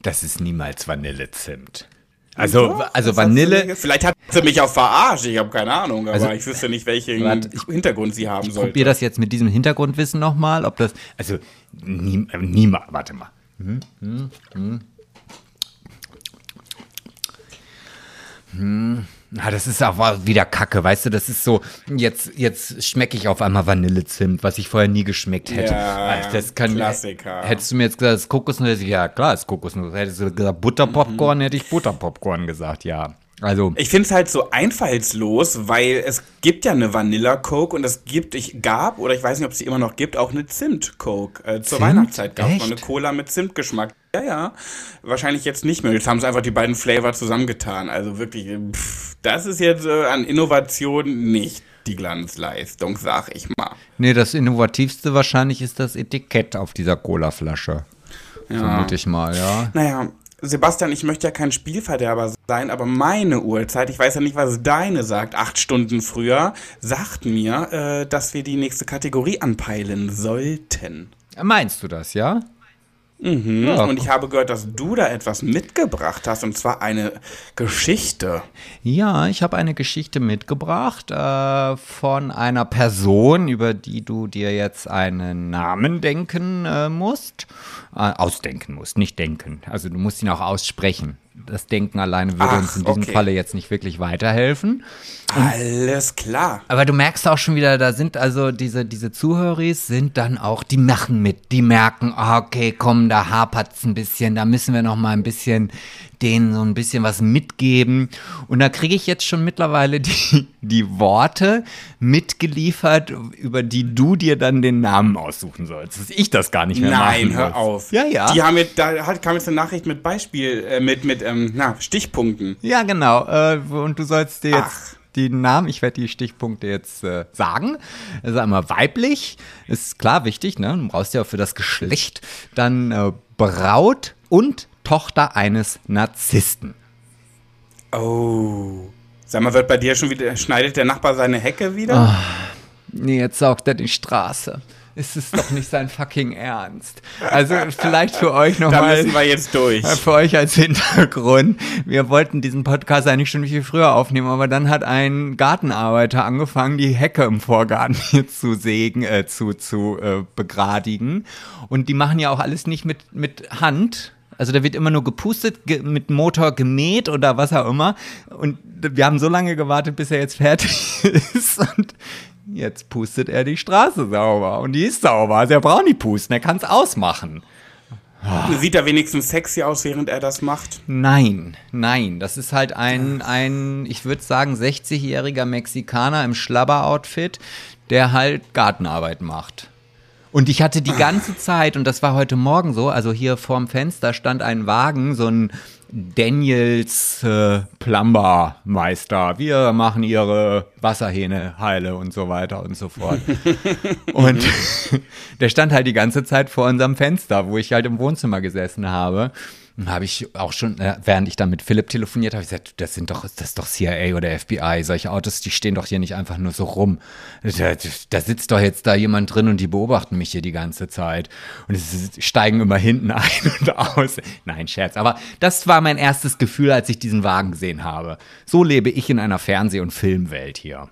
Das ist niemals Vanillezimt. Also, also Vanille. Vielleicht hat sie mich auch verarscht, ich habe keine Ahnung, aber also, ich wüsste nicht, welchen warte, ich, Hintergrund sie haben soll. Probier das jetzt mit diesem Hintergrundwissen nochmal, ob das. Also, niemals. Warte mal. Hm, hm, hm. Hm. Na, das ist auch wieder Kacke, weißt du, das ist so, jetzt, jetzt schmecke ich auf einmal Vanillezimt, was ich vorher nie geschmeckt hätte. Ja, das kann, Klassiker. Hättest du mir jetzt gesagt, das ist Kokosnuss, ja klar, ist Kokosnuss. Hättest du gesagt Butterpopcorn, mhm. hätte ich Butterpopcorn gesagt, ja. Also. Ich finde es halt so einfallslos, weil es gibt ja eine Vanilla Coke und es gibt, ich gab, oder ich weiß nicht, ob es die immer noch gibt, auch eine Zimt Coke. Äh, zur Zimt? Weihnachtszeit gab es noch eine Cola mit Zimtgeschmack. Ja, ja. Wahrscheinlich jetzt nicht mehr. Jetzt haben sie einfach die beiden Flavor zusammengetan. Also wirklich, pff, das ist jetzt äh, an Innovation nicht die Glanzleistung, sag ich mal. Nee, das Innovativste wahrscheinlich ist das Etikett auf dieser Cola-Flasche. Ja. Vermute ich mal, ja. Naja, Sebastian, ich möchte ja kein Spielverderber sein, aber meine Uhrzeit, ich weiß ja nicht, was deine sagt, acht Stunden früher, sagt mir, äh, dass wir die nächste Kategorie anpeilen sollten. Meinst du das, ja? Mhm. Ja. Und ich habe gehört, dass du da etwas mitgebracht hast, und zwar eine Geschichte. Ja, ich habe eine Geschichte mitgebracht äh, von einer Person, über die du dir jetzt einen Namen denken äh, musst. Äh, ausdenken musst, nicht denken. Also du musst ihn auch aussprechen das Denken alleine würde Ach, uns in diesem okay. Falle jetzt nicht wirklich weiterhelfen. Alles klar. Aber du merkst auch schon wieder, da sind also diese, diese Zuhörer sind dann auch, die machen mit, die merken, ah, okay, komm, da hapert es ein bisschen, da müssen wir noch mal ein bisschen denen so ein bisschen was mitgeben. Und da kriege ich jetzt schon mittlerweile die, die Worte mitgeliefert, über die du dir dann den Namen aussuchen sollst. Dass ich das gar nicht mehr Nein, hör muss. auf. Ja, ja. Die haben jetzt, da kam jetzt eine Nachricht mit Beispiel, äh, mit, mit ähm, na, Stichpunkten. Ja, genau. Äh, und du sollst dir jetzt. Ach die Namen. Ich werde die Stichpunkte jetzt äh, sagen. Also einmal weiblich, ist klar wichtig, ne? Du brauchst ja auch für das Geschlecht. Dann äh, Braut und Tochter eines Narzissten. Oh. Sag mal, wird bei dir schon wieder, schneidet der Nachbar seine Hecke wieder? Oh, nee, jetzt saugt er die Straße. Es ist doch nicht sein fucking Ernst. Also vielleicht für euch nochmal. Da müssen wir jetzt durch. Für euch als Hintergrund. Wir wollten diesen Podcast eigentlich schon viel früher aufnehmen, aber dann hat ein Gartenarbeiter angefangen, die Hecke im Vorgarten <laughs> hier zu sägen, äh, zu, zu äh, begradigen. Und die machen ja auch alles nicht mit, mit Hand, also da wird immer nur gepustet, ge mit Motor gemäht oder was auch immer. Und wir haben so lange gewartet, bis er jetzt fertig <laughs> ist. Und jetzt pustet er die Straße sauber. Und die ist sauber. Also er braucht nicht pusten, er kann es ausmachen. Sieht er wenigstens sexy aus, während er das macht? Nein, nein. Das ist halt ein, ein ich würde sagen, 60-jähriger Mexikaner im Schlabber-Outfit, der halt Gartenarbeit macht. Und ich hatte die ganze Zeit, und das war heute Morgen so, also hier vorm Fenster stand ein Wagen, so ein Daniels äh, Plumbermeister. Wir machen ihre Wasserhähne heile und so weiter und so fort. <laughs> und <laughs> der stand halt die ganze Zeit vor unserem Fenster, wo ich halt im Wohnzimmer gesessen habe habe ich auch schon, äh, während ich dann mit Philipp telefoniert habe, ich gesagt, das sind doch, das ist doch CIA oder FBI. Solche Autos, die stehen doch hier nicht einfach nur so rum. Da, da sitzt doch jetzt da jemand drin und die beobachten mich hier die ganze Zeit. Und es steigen immer hinten <laughs> ein und aus. Nein, Scherz. Aber das war mein erstes Gefühl, als ich diesen Wagen gesehen habe. So lebe ich in einer Fernseh- und Filmwelt hier.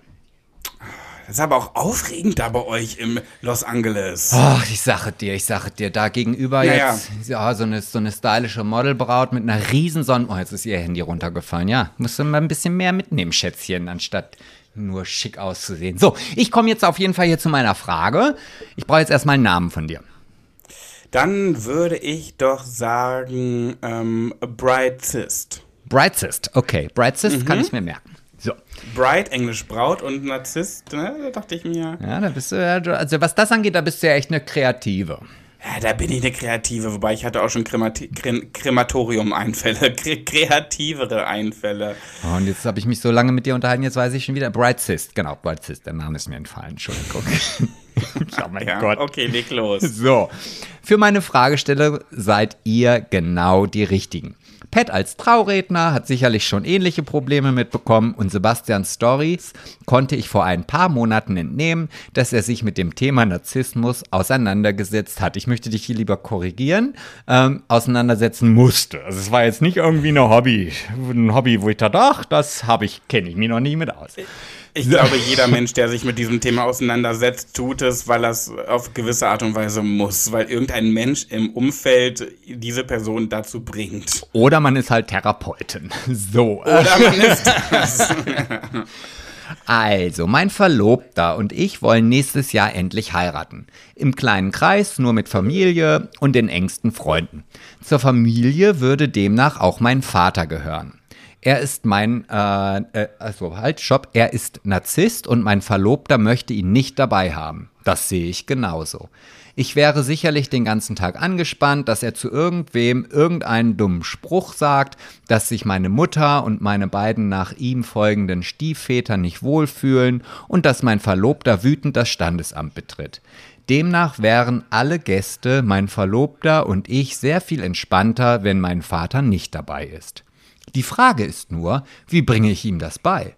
Das ist aber auch aufregend da bei euch im Los Angeles. Ach, ich sage dir, ich sage dir, da gegenüber Ja, jetzt ja. so, eine, so eine stylische Modelbraut mit einer riesen Sonne. Oh, jetzt ist ihr Handy runtergefallen. Ja, musst du mal ein bisschen mehr mitnehmen, Schätzchen, anstatt nur schick auszusehen. So, ich komme jetzt auf jeden Fall hier zu meiner Frage. Ich brauche jetzt erstmal einen Namen von dir. Dann würde ich doch sagen, ähm, Bright Cyst. Bright Cyst, okay. Bright Cyst Mhm. kann ich mir merken. So, Bright, Englisch Braut und Narzisst, ne? Da dachte ich mir, ja, da bist du ja, also was das angeht, da bist du ja echt eine Kreative. ja, da bin ich eine Kreative, wobei ich hatte auch schon Kremati Krem Krematorium-Einfälle, <laughs> kre kreativere Einfälle. Oh, und jetzt habe ich mich so lange mit dir unterhalten, jetzt weiß ich schon wieder. Bright Cyst, genau, Bright Cyst, der Name ist mir entfallen, Entschuldigung. <laughs> oh mein Ja, Gott. okay, leg los. So, für meine Fragestelle seid ihr genau die Richtigen. Pat als Trauredner hat sicherlich schon ähnliche Probleme mitbekommen und Sebastians Stories konnte ich vor ein paar Monaten entnehmen, dass er sich mit dem Thema Narzissmus auseinandergesetzt hat. Ich möchte dich hier lieber korrigieren, ähm, auseinandersetzen musste. Also es war jetzt nicht irgendwie ein Hobby, ein Hobby, wo ich dachte, ach, das habe ich, kenne ich mich noch nie mit aus. Ich glaube, jeder Mensch, der sich mit diesem Thema auseinandersetzt, tut es, weil er es auf gewisse Art und Weise muss, weil irgendein Mensch im Umfeld diese Person dazu bringt. Oder man ist halt Therapeutin. <laughs> So. Oder man ist <laughs> das. Also, mein Verlobter und ich wollen nächstes Jahr endlich heiraten. Im kleinen Kreis, nur mit Familie und den engsten Freunden. Zur Familie würde demnach auch mein Vater gehören. Er ist mein, äh, äh, also halt, Stopp, er ist Narzisst und mein Verlobter möchte ihn nicht dabei haben. Das sehe ich genauso. Ich wäre sicherlich den ganzen Tag angespannt, dass er zu irgendwem irgendeinen dummen Spruch sagt, dass sich meine Mutter und meine beiden nach ihm folgenden Stiefväter nicht wohlfühlen und dass mein Verlobter wütend das Standesamt betritt. Demnach wären alle Gäste, mein Verlobter und ich sehr viel entspannter, wenn mein Vater nicht dabei ist. Die Frage ist nur, wie bringe ich ihm das bei?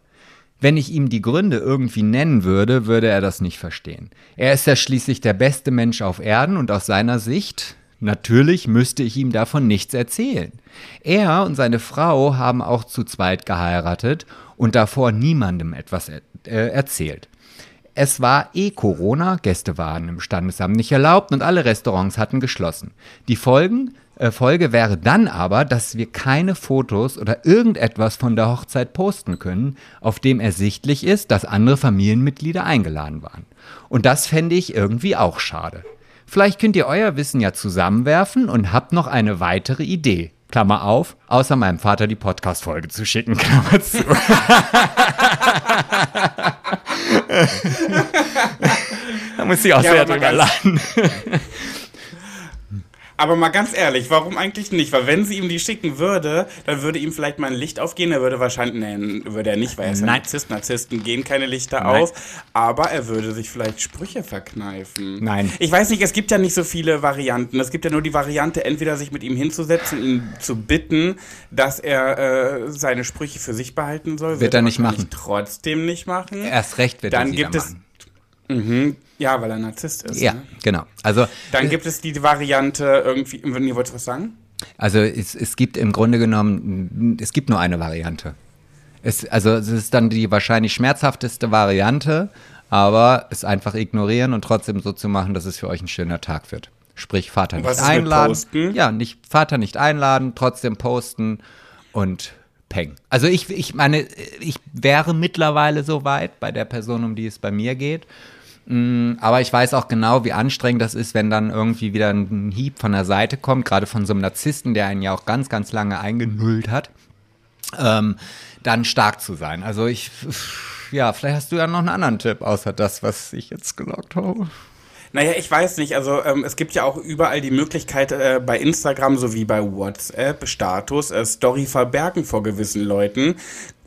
Wenn ich ihm die Gründe irgendwie nennen würde, würde er das nicht verstehen. Er ist ja schließlich der beste Mensch auf Erden und aus seiner Sicht, natürlich müsste ich ihm davon nichts erzählen. Er und seine Frau haben auch zu zweit geheiratet und davor niemandem etwas er äh, erzählt. Es war eh Corona, Gäste waren im Standesamt nicht erlaubt und alle Restaurants hatten geschlossen. Die Folgen, Folge wäre dann aber, dass wir keine Fotos oder irgendetwas von der Hochzeit posten können, auf dem ersichtlich ist, dass andere Familienmitglieder eingeladen waren. Und das fände ich irgendwie auch schade. Vielleicht könnt ihr euer Wissen ja zusammenwerfen und habt noch eine weitere Idee. Klammer auf, außer meinem Vater die Podcast-Folge zu schicken, <laughs> Klammer zu. da muss ich auch Ja, sehr drüber lachen. Aber mal ganz ehrlich, warum eigentlich nicht? Weil wenn sie ihm die schicken würde, dann würde ihm vielleicht mal ein Licht aufgehen. Er würde wahrscheinlich, nein, würde er nicht, weil er ist ein Nein. Narzisst. Narzissten gehen keine Lichter Nein. auf. Aber er würde sich vielleicht Sprüche verkneifen. Nein. Ich weiß nicht, es gibt ja nicht so viele Varianten. Es gibt ja nur die Variante, entweder sich mit ihm hinzusetzen, ihn zu bitten, dass er äh, seine Sprüche für sich behalten soll. Wird er nicht machen. Trotzdem nicht machen. Erst recht wird Dann er gibt wieder es. machen. Mhm, ja, weil er Narzisst ist. Ja, Ne? genau. Also Dann gibt es die Variante irgendwie. Ihr wollt was sagen? Also es, es gibt im Grunde genommen, es gibt nur eine Variante. Es, also es ist dann die wahrscheinlich schmerzhafteste Variante, aber es einfach ignorieren und trotzdem so zu machen, dass es für euch ein schöner Tag wird. Sprich, Vater nicht einladen. Ja, nicht, Vater nicht einladen, trotzdem posten und peng. Also ich, ich meine, ich wäre mittlerweile so weit bei der Person, um die es bei mir geht. Mm, Aber ich weiß auch genau, wie anstrengend das ist, wenn dann irgendwie wieder ein Hieb von der Seite kommt, gerade von so einem Narzissten, der einen ja auch ganz, ganz lange eingenullt hat, ähm, dann stark zu sein. Also ich, ja, vielleicht hast du ja noch einen anderen Tipp, außer das, was ich jetzt gelockt habe. Naja, ich weiß nicht. Also ähm, es gibt ja auch überall die Möglichkeit, äh, bei Instagram sowie bei WhatsApp Status äh, Story verbergen vor gewissen Leuten.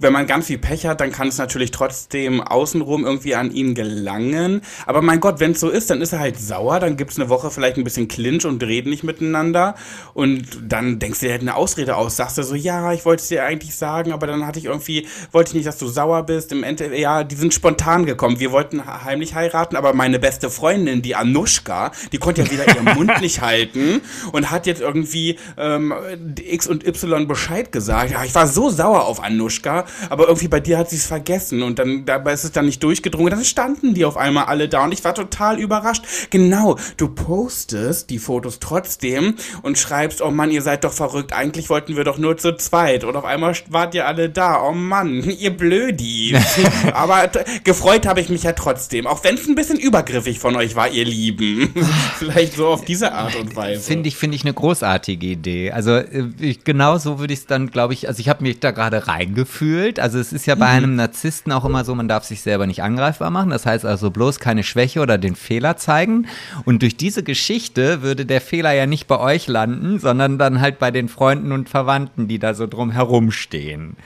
Wenn man ganz viel Pech hat, dann kann es natürlich trotzdem außenrum irgendwie an ihn gelangen. Aber mein Gott, wenn es so ist, dann ist er halt sauer. Dann gibt es eine Woche vielleicht ein bisschen Clinch und reden nicht miteinander. Und dann denkst du dir halt eine Ausrede aus. Sagst du so, ja, ich wollte es dir eigentlich sagen, aber dann hatte ich irgendwie, wollte ich nicht, dass du sauer bist. Im Ende, ja, die sind spontan gekommen. Wir wollten heimlich heiraten, aber meine beste Freundin, die Anushka, die konnte ja wieder ihren <laughs> Mund nicht halten und hat jetzt irgendwie ähm, X und Y Bescheid gesagt. Ja, ich war so sauer auf Anushka aber irgendwie bei dir hat sie es vergessen und dann dabei ist es dann nicht durchgedrungen. Dann standen die auf einmal alle da und ich war total überrascht. Genau, du postest die Fotos trotzdem und schreibst, oh Mann, ihr seid doch verrückt. Eigentlich wollten wir doch nur zu zweit und auf einmal wart ihr alle da. Oh Mann, <laughs> ihr Blödi. <laughs> aber gefreut habe ich mich ja trotzdem, auch wenn es ein bisschen übergriffig von euch war, ihr Lieben. <laughs> Vielleicht so auf diese Art und Weise. Finde ich, finde ich eine großartige Idee. Also äh, ich, genau so würde ich es dann, glaube ich, also ich habe mich da gerade reingefühlt. Also es ist ja bei mhm. einem Narzissten auch immer so, man darf sich selber nicht angreifbar machen. Das heißt also bloß keine Schwäche oder den Fehler zeigen. Und durch diese Geschichte würde der Fehler ja nicht bei euch landen, sondern dann halt bei den Freunden und Verwandten, die da so drum herumstehen.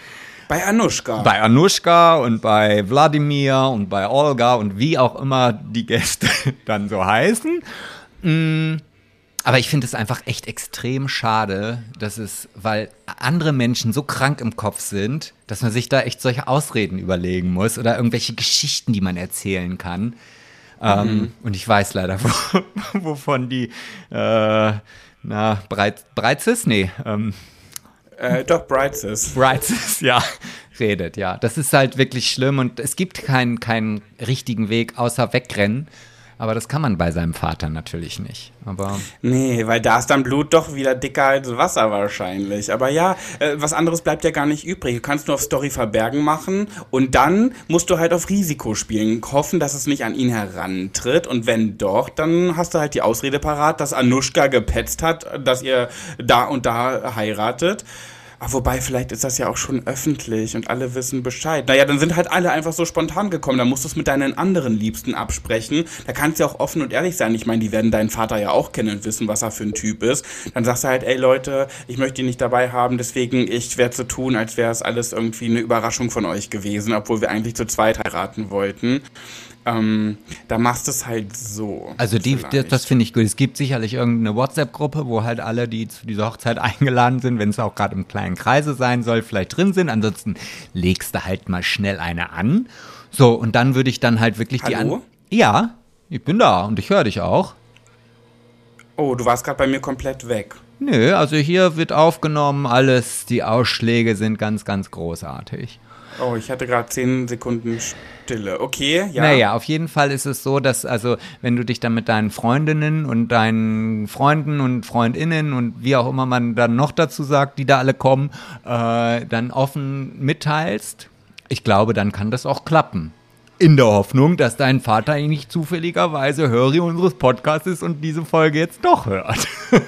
Bei Anushka. Bei Anushka und bei Wladimir und bei Olga und wie auch immer die Gäste <laughs> dann so heißen. Mm, aber ich finde es einfach echt extrem schade, dass es, weil andere Menschen so krank im Kopf sind, dass man sich da echt solche Ausreden überlegen muss oder irgendwelche Geschichten, die man erzählen kann. Ähm, mhm. Ähm, und ich weiß leider, <laughs> wovon die, äh, na, Breit, Breitzes? Nee, ähm, äh, doch, Brightsis. Brightsis, ja, redet, ja. Das ist halt wirklich schlimm und es gibt keinen, keinen richtigen Weg außer wegrennen. Aber das kann man bei seinem Vater natürlich nicht. Aber nee, weil da ist dann Blut doch wieder dicker als Wasser wahrscheinlich. Aber ja, äh, was anderes bleibt ja gar nicht übrig. Du kannst nur auf Story verbergen machen und dann musst du halt auf Risiko spielen. Hoffen, dass es nicht an ihn herantritt. Und wenn doch, dann hast du halt die Ausrede parat, dass Anushka gepetzt hat, dass ihr da und da heiratet. Ah, wobei, vielleicht ist das ja auch schon öffentlich und alle wissen Bescheid. Naja, dann sind halt alle einfach so spontan gekommen. Da musst du es mit deinen anderen Liebsten absprechen. Da kannst du ja auch offen und ehrlich sein. Ich meine, die werden deinen Vater ja auch kennen und wissen, was er für ein Typ ist. Dann sagst du halt, ey Leute, ich möchte ihn nicht dabei haben, deswegen ich werde so tun, als wäre es alles irgendwie eine Überraschung von euch gewesen, obwohl wir eigentlich zu zweit heiraten wollten. Ähm, da machst du es halt so. Also die, das, das finde ich gut. Es gibt sicherlich irgendeine WhatsApp-Gruppe, wo halt alle, die zu dieser Hochzeit <laughs> eingeladen sind, wenn es auch gerade im kleinen Kreise sein soll, vielleicht drin sind. Ansonsten legst du halt mal schnell eine an. So, und dann würde ich dann halt wirklich Hallo? die an. Ja, ich bin da und ich höre dich auch. Oh, du warst gerade bei mir komplett weg. Nö, also hier wird aufgenommen, alles, die Ausschläge sind ganz, ganz großartig. Oh, ich hatte gerade zehn Sekunden Stille. Okay, ja. Naja, auf jeden Fall ist es so, dass, also, wenn du dich dann mit deinen Freundinnen und deinen Freunden und Freundinnen und wie auch immer man dann noch dazu sagt, die da alle kommen, äh, dann offen mitteilst, ich glaube, dann kann das auch klappen. In der Hoffnung, dass dein Vater nicht zufälligerweise Hörer unseres Podcasts ist und diese Folge jetzt doch hört. <laughs>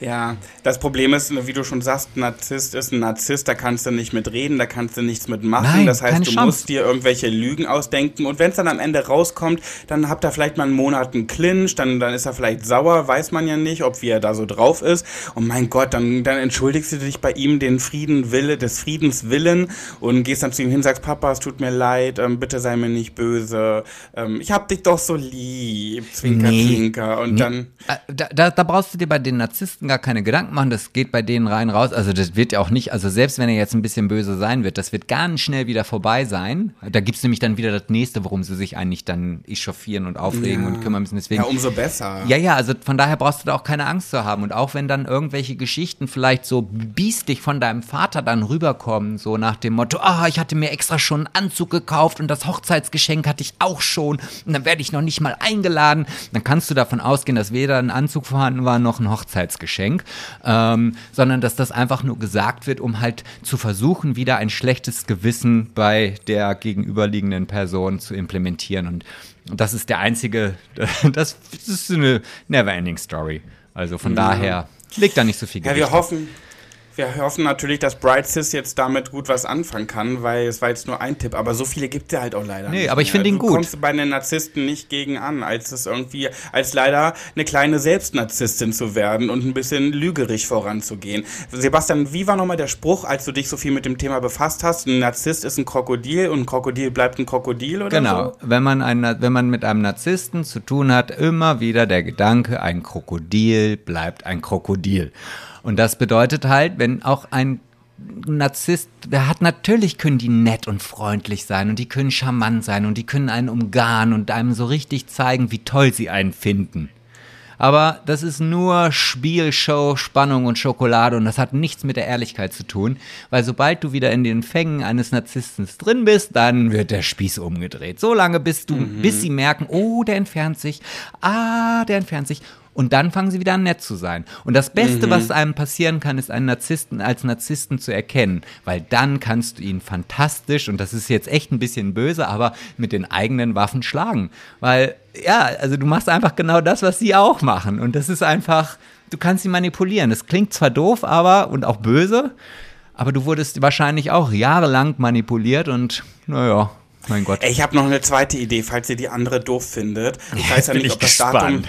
Ja, das Problem ist, wie du schon sagst, ein Narzisst ist ein Narzisst, da kannst du nicht mit reden, da kannst du nichts mit machen. Nein, das heißt, du Chance. musst dir irgendwelche Lügen ausdenken und wenn es dann am Ende rauskommt, dann habt ihr vielleicht mal einen Monat einen Clinch, dann, dann ist er vielleicht sauer, weiß man ja nicht, ob wie er da so drauf ist. Und mein Gott, dann, dann entschuldigst du dich bei ihm den Frieden Wille, des Friedens willen und gehst dann zu ihm hin, sagst, Papa, es tut mir leid, ähm, bitte sei mir nicht böse, ähm, ich hab dich doch so lieb, Zwinker, nee, Zwinker. Und nee. dann. Äh, da, da, da brauchst du dir bei den Narzissten gar keine Gedanken machen, das geht bei denen rein raus. Also das wird ja auch nicht, also selbst wenn er jetzt ein bisschen böse sein wird, das wird ganz schnell wieder vorbei sein. Da gibt es nämlich dann wieder das nächste, worum sie sich eigentlich dann echauffieren und aufregen ja. und kümmern müssen. Deswegen, ja, umso besser. Ja, ja, also von daher brauchst du da auch keine Angst zu haben. Und auch wenn dann irgendwelche Geschichten vielleicht so biestig von deinem Vater dann rüberkommen, so nach dem Motto, ah, ich hatte mir extra schon einen Anzug gekauft und das Hochzeitsgeschenk hatte ich auch schon und dann werde ich noch nicht mal eingeladen, dann kannst du davon ausgehen, dass weder ein Anzug vorhanden war noch ein Hochzeitsgeschenk. Geschenk, ähm, sondern dass das einfach nur gesagt wird, um halt zu versuchen, wieder ein schlechtes Gewissen bei der gegenüberliegenden Person zu implementieren. Und das ist der einzige, <laughs> das, ist eine never-ending Story. Also von ja. daher liegt da nicht so viel Gewicht. Ja, wir hoffen, wir hoffen natürlich, dass Bright Sis jetzt damit gut was anfangen kann, weil es war jetzt nur ein Tipp, aber so viele gibt es ja halt auch leider nee, nicht. aber ich finde ihn gut. Du kommst bei den Narzissten nicht gegen an, als es irgendwie, als leider eine kleine Selbstnarzisstin zu werden und ein bisschen lügerig voranzugehen. Sebastian, wie war nochmal der Spruch, als du dich so viel mit dem Thema befasst hast? Ein Narzisst ist ein Krokodil und ein Krokodil bleibt ein Krokodil oder genau. so? Genau. Wenn man, ein, wenn man mit einem Narzissten zu tun hat, immer wieder der Gedanke, ein Krokodil bleibt ein Krokodil. Und das bedeutet halt, wenn auch ein Narzisst, der hat natürlich können die nett und freundlich sein und die können charmant sein und die können einen umgarnen und einem so richtig zeigen, wie toll sie einen finden. Aber das ist nur Spielshow, Spannung und Schokolade und das hat nichts mit der Ehrlichkeit zu tun, weil sobald du wieder in den Fängen eines Narzissten drin bist, dann wird der Spieß umgedreht. So lange bist du, mhm. bis sie merken, oh, der entfernt sich, ah, der entfernt sich und dann fangen sie wieder an, nett zu sein. Und das Beste, mhm. was einem passieren kann, ist einen Narzissten als Narzissten zu erkennen, weil dann kannst du ihn fantastisch, und das ist jetzt echt ein bisschen böse, aber mit den eigenen Waffen schlagen. Weil, ja, also du machst einfach genau das, was sie auch machen. Und das ist einfach, du kannst sie manipulieren. Das klingt zwar doof, aber, und auch böse, aber du wurdest wahrscheinlich auch jahrelang manipuliert und, naja, mein Gott. Ich habe noch eine zweite Idee, falls ihr die andere doof findet. Ich weiß ja nicht, ob das, Datum,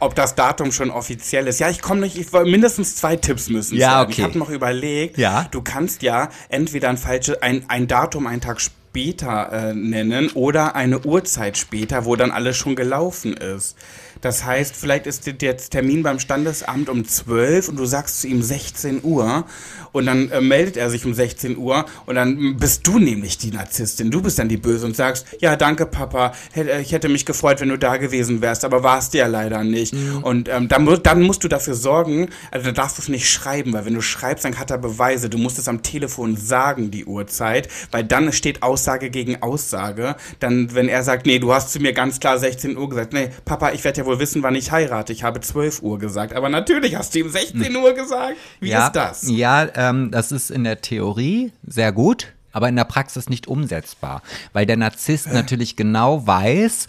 ob das Datum schon offiziell ist. Ja, ich komme nicht, ich mindestens zwei Tipps müssen. Ja, sein. okay. Ich habe noch überlegt, ja? du kannst ja entweder ein falsches, ein, ein Datum einen Tag später äh, nennen oder eine Uhrzeit später, wo dann alles schon gelaufen ist. Das heißt, vielleicht ist der Termin beim Standesamt um 12 und du sagst zu ihm 16 Uhr und dann äh, meldet er sich um 16 Uhr und dann bist du nämlich die Narzisstin. Du bist dann die Böse und sagst, ja, danke Papa, äh, ich hätte mich gefreut, wenn du da gewesen wärst, aber warst du ja leider nicht. Mhm. Und ähm, dann, dann musst du dafür sorgen, also da darfst du es nicht schreiben, weil wenn du schreibst, dann hat er Beweise. Du musst es am Telefon sagen, die Uhrzeit, weil dann steht Aussage gegen Aussage. Dann, wenn er sagt, nee, du hast zu mir ganz klar 16 Uhr gesagt, nee, Papa, ich werde ja wohl wissen, wann ich heirate. Ich habe 12 Uhr gesagt. Aber natürlich hast du ihm 16 Uhr gesagt. Wie ja, ist das? Ja, ähm, das ist in der Theorie sehr gut aber in der Praxis nicht umsetzbar, weil der Narzisst äh. natürlich genau weiß,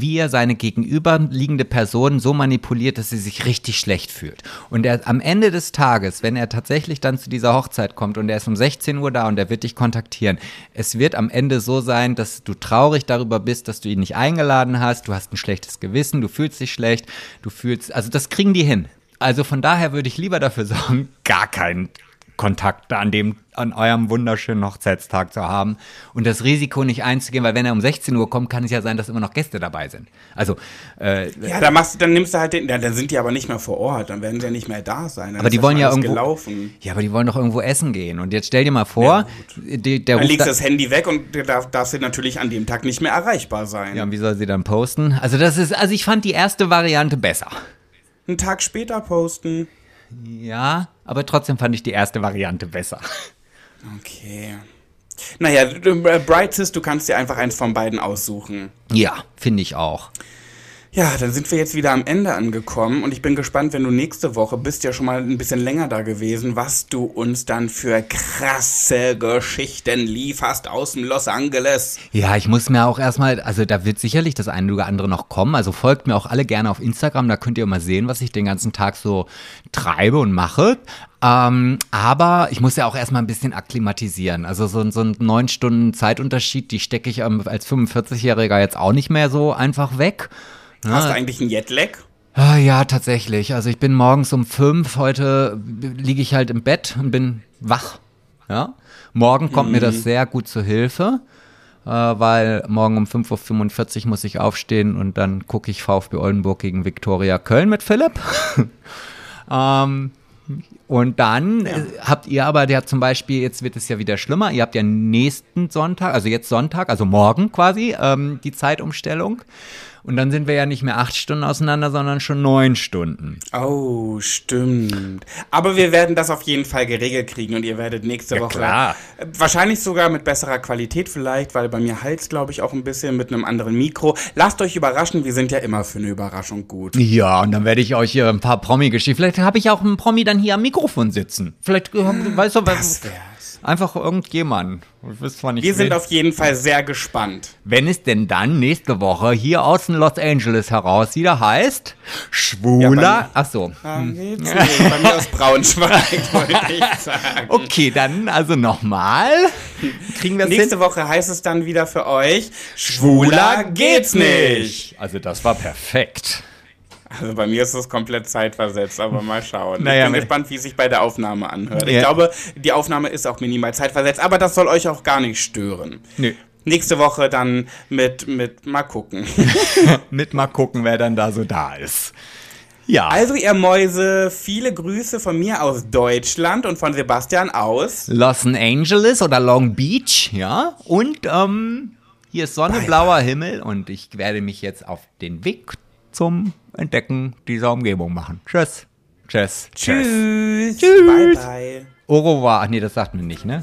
wie er seine gegenüberliegende Person so manipuliert, dass sie sich richtig schlecht fühlt. Und er, am Ende des Tages, wenn er tatsächlich dann zu dieser Hochzeit kommt und er ist um 16 Uhr da und er wird dich kontaktieren, es wird am Ende so sein, dass du traurig darüber bist, dass du ihn nicht eingeladen hast, du hast ein schlechtes Gewissen, du fühlst dich schlecht, du fühlst, also das kriegen die hin. Also von daher würde ich lieber dafür <laughs> sorgen, gar keinen Kontakt an dem an eurem wunderschönen Hochzeitstag zu haben und das Risiko nicht einzugehen, weil wenn er um 16 Uhr kommt, kann es ja sein, dass immer noch Gäste dabei sind. Also äh, ja, dann machst du, dann nimmst du halt den, ja, dann sind die aber nicht mehr vor Ort, dann werden sie ja nicht mehr da sein. Dann aber die wollen ja irgendwo gelaufen. Ja, aber die wollen doch irgendwo essen gehen und jetzt stell dir mal vor, ja, die, der dann legst da das Handy weg und darf, darf sie natürlich an dem Tag nicht mehr erreichbar sein. Ja, und wie soll sie dann posten? Also das ist, also ich fand die erste Variante besser. Einen Tag später posten. Ja, aber trotzdem fand ich die erste Variante besser. Okay. Naja, äh, Brightest, du kannst dir einfach eins von beiden aussuchen. Ja, finde ich auch. Ja, dann sind wir jetzt wieder am Ende angekommen und ich bin gespannt, wenn du nächste Woche bist ja schon mal ein bisschen länger da gewesen, was du uns dann für krasse Geschichten lieferst aus dem Los Angeles. Ja, ich muss mir auch erstmal, also da wird sicherlich das eine oder andere noch kommen, also folgt mir auch alle gerne auf Instagram, da könnt ihr mal sehen, was ich den ganzen Tag so treibe und mache. Ähm, aber ich muss ja auch erstmal ein bisschen akklimatisieren. Also so, so einen neun Stunden Zeitunterschied, die stecke ich als 45-Jähriger jetzt auch nicht mehr so einfach weg. Hast du eigentlich einen Jetlag? Ah, ja, tatsächlich. Also ich bin morgens um fünf, heute liege ich halt im Bett und bin wach. Ja. Morgen kommt mhm. mir das mhm. sehr gut zur Hilfe, äh, weil morgen um 5.45 Uhr muss ich aufstehen und dann gucke ich VfB Oldenburg gegen Viktoria Köln mit Philipp. <laughs> ähm, und dann ja. Äh, habt ihr aber, der zum Beispiel, jetzt wird es ja wieder schlimmer, ihr habt ja nächsten Sonntag, also jetzt Sonntag, also morgen quasi, ähm, die Zeitumstellung. Und dann sind wir ja nicht mehr acht Stunden auseinander, sondern schon neun Stunden. Oh, stimmt. Aber wir werden das auf jeden Fall geregelt kriegen und ihr werdet nächste ja, Woche. Klar. Wahrscheinlich sogar mit besserer Qualität vielleicht, weil bei mir heizt, glaube ich, auch ein bisschen mit einem anderen Mikro. Lasst euch überraschen, wir sind ja immer für eine Überraschung gut. Ja, und dann werde ich euch hier ein paar Promi-Geschichten. Vielleicht habe ich auch einen Promi dann hier am Mikrofon sitzen. Vielleicht, äh, weißt du, was. Einfach irgendjemand. Wir sind auf jeden Fall sehr gespannt. Wenn es denn dann nächste Woche hier aus den Los Angeles heraus wieder heißt, schwuler. Ja, Ach so. Hm. bei mir aus Braunschweig, <laughs> wollte ich sagen. Okay, dann also nochmal. Kriegen wir Nächste hin? Woche heißt es dann wieder für euch, schwuler geht's nicht. Also das war perfekt. Also bei mir ist es komplett zeitversetzt, aber mal schauen. Naja, ich bin gespannt, wie sich bei der Aufnahme anhört. Ja. Ich glaube, die Aufnahme ist auch minimal zeitversetzt, aber das soll euch auch gar nicht stören. Nö. Nächste Woche dann mit, mit mal gucken. <laughs> mit mal gucken, wer dann da so da ist. Ja. Also ihr Mäuse, viele Grüße von mir aus Deutschland und von Sebastian aus Los Angeles oder Long Beach, ja. Und ähm, hier ist Sonne, blauer Himmel und ich werde mich jetzt auf den Weg zum Entdecken dieser Umgebung machen. Tschüss. Tschüss. Tschüss. Tschüss. Bye, bye. Au revoir. Ach nee, das sagt man nicht, ne?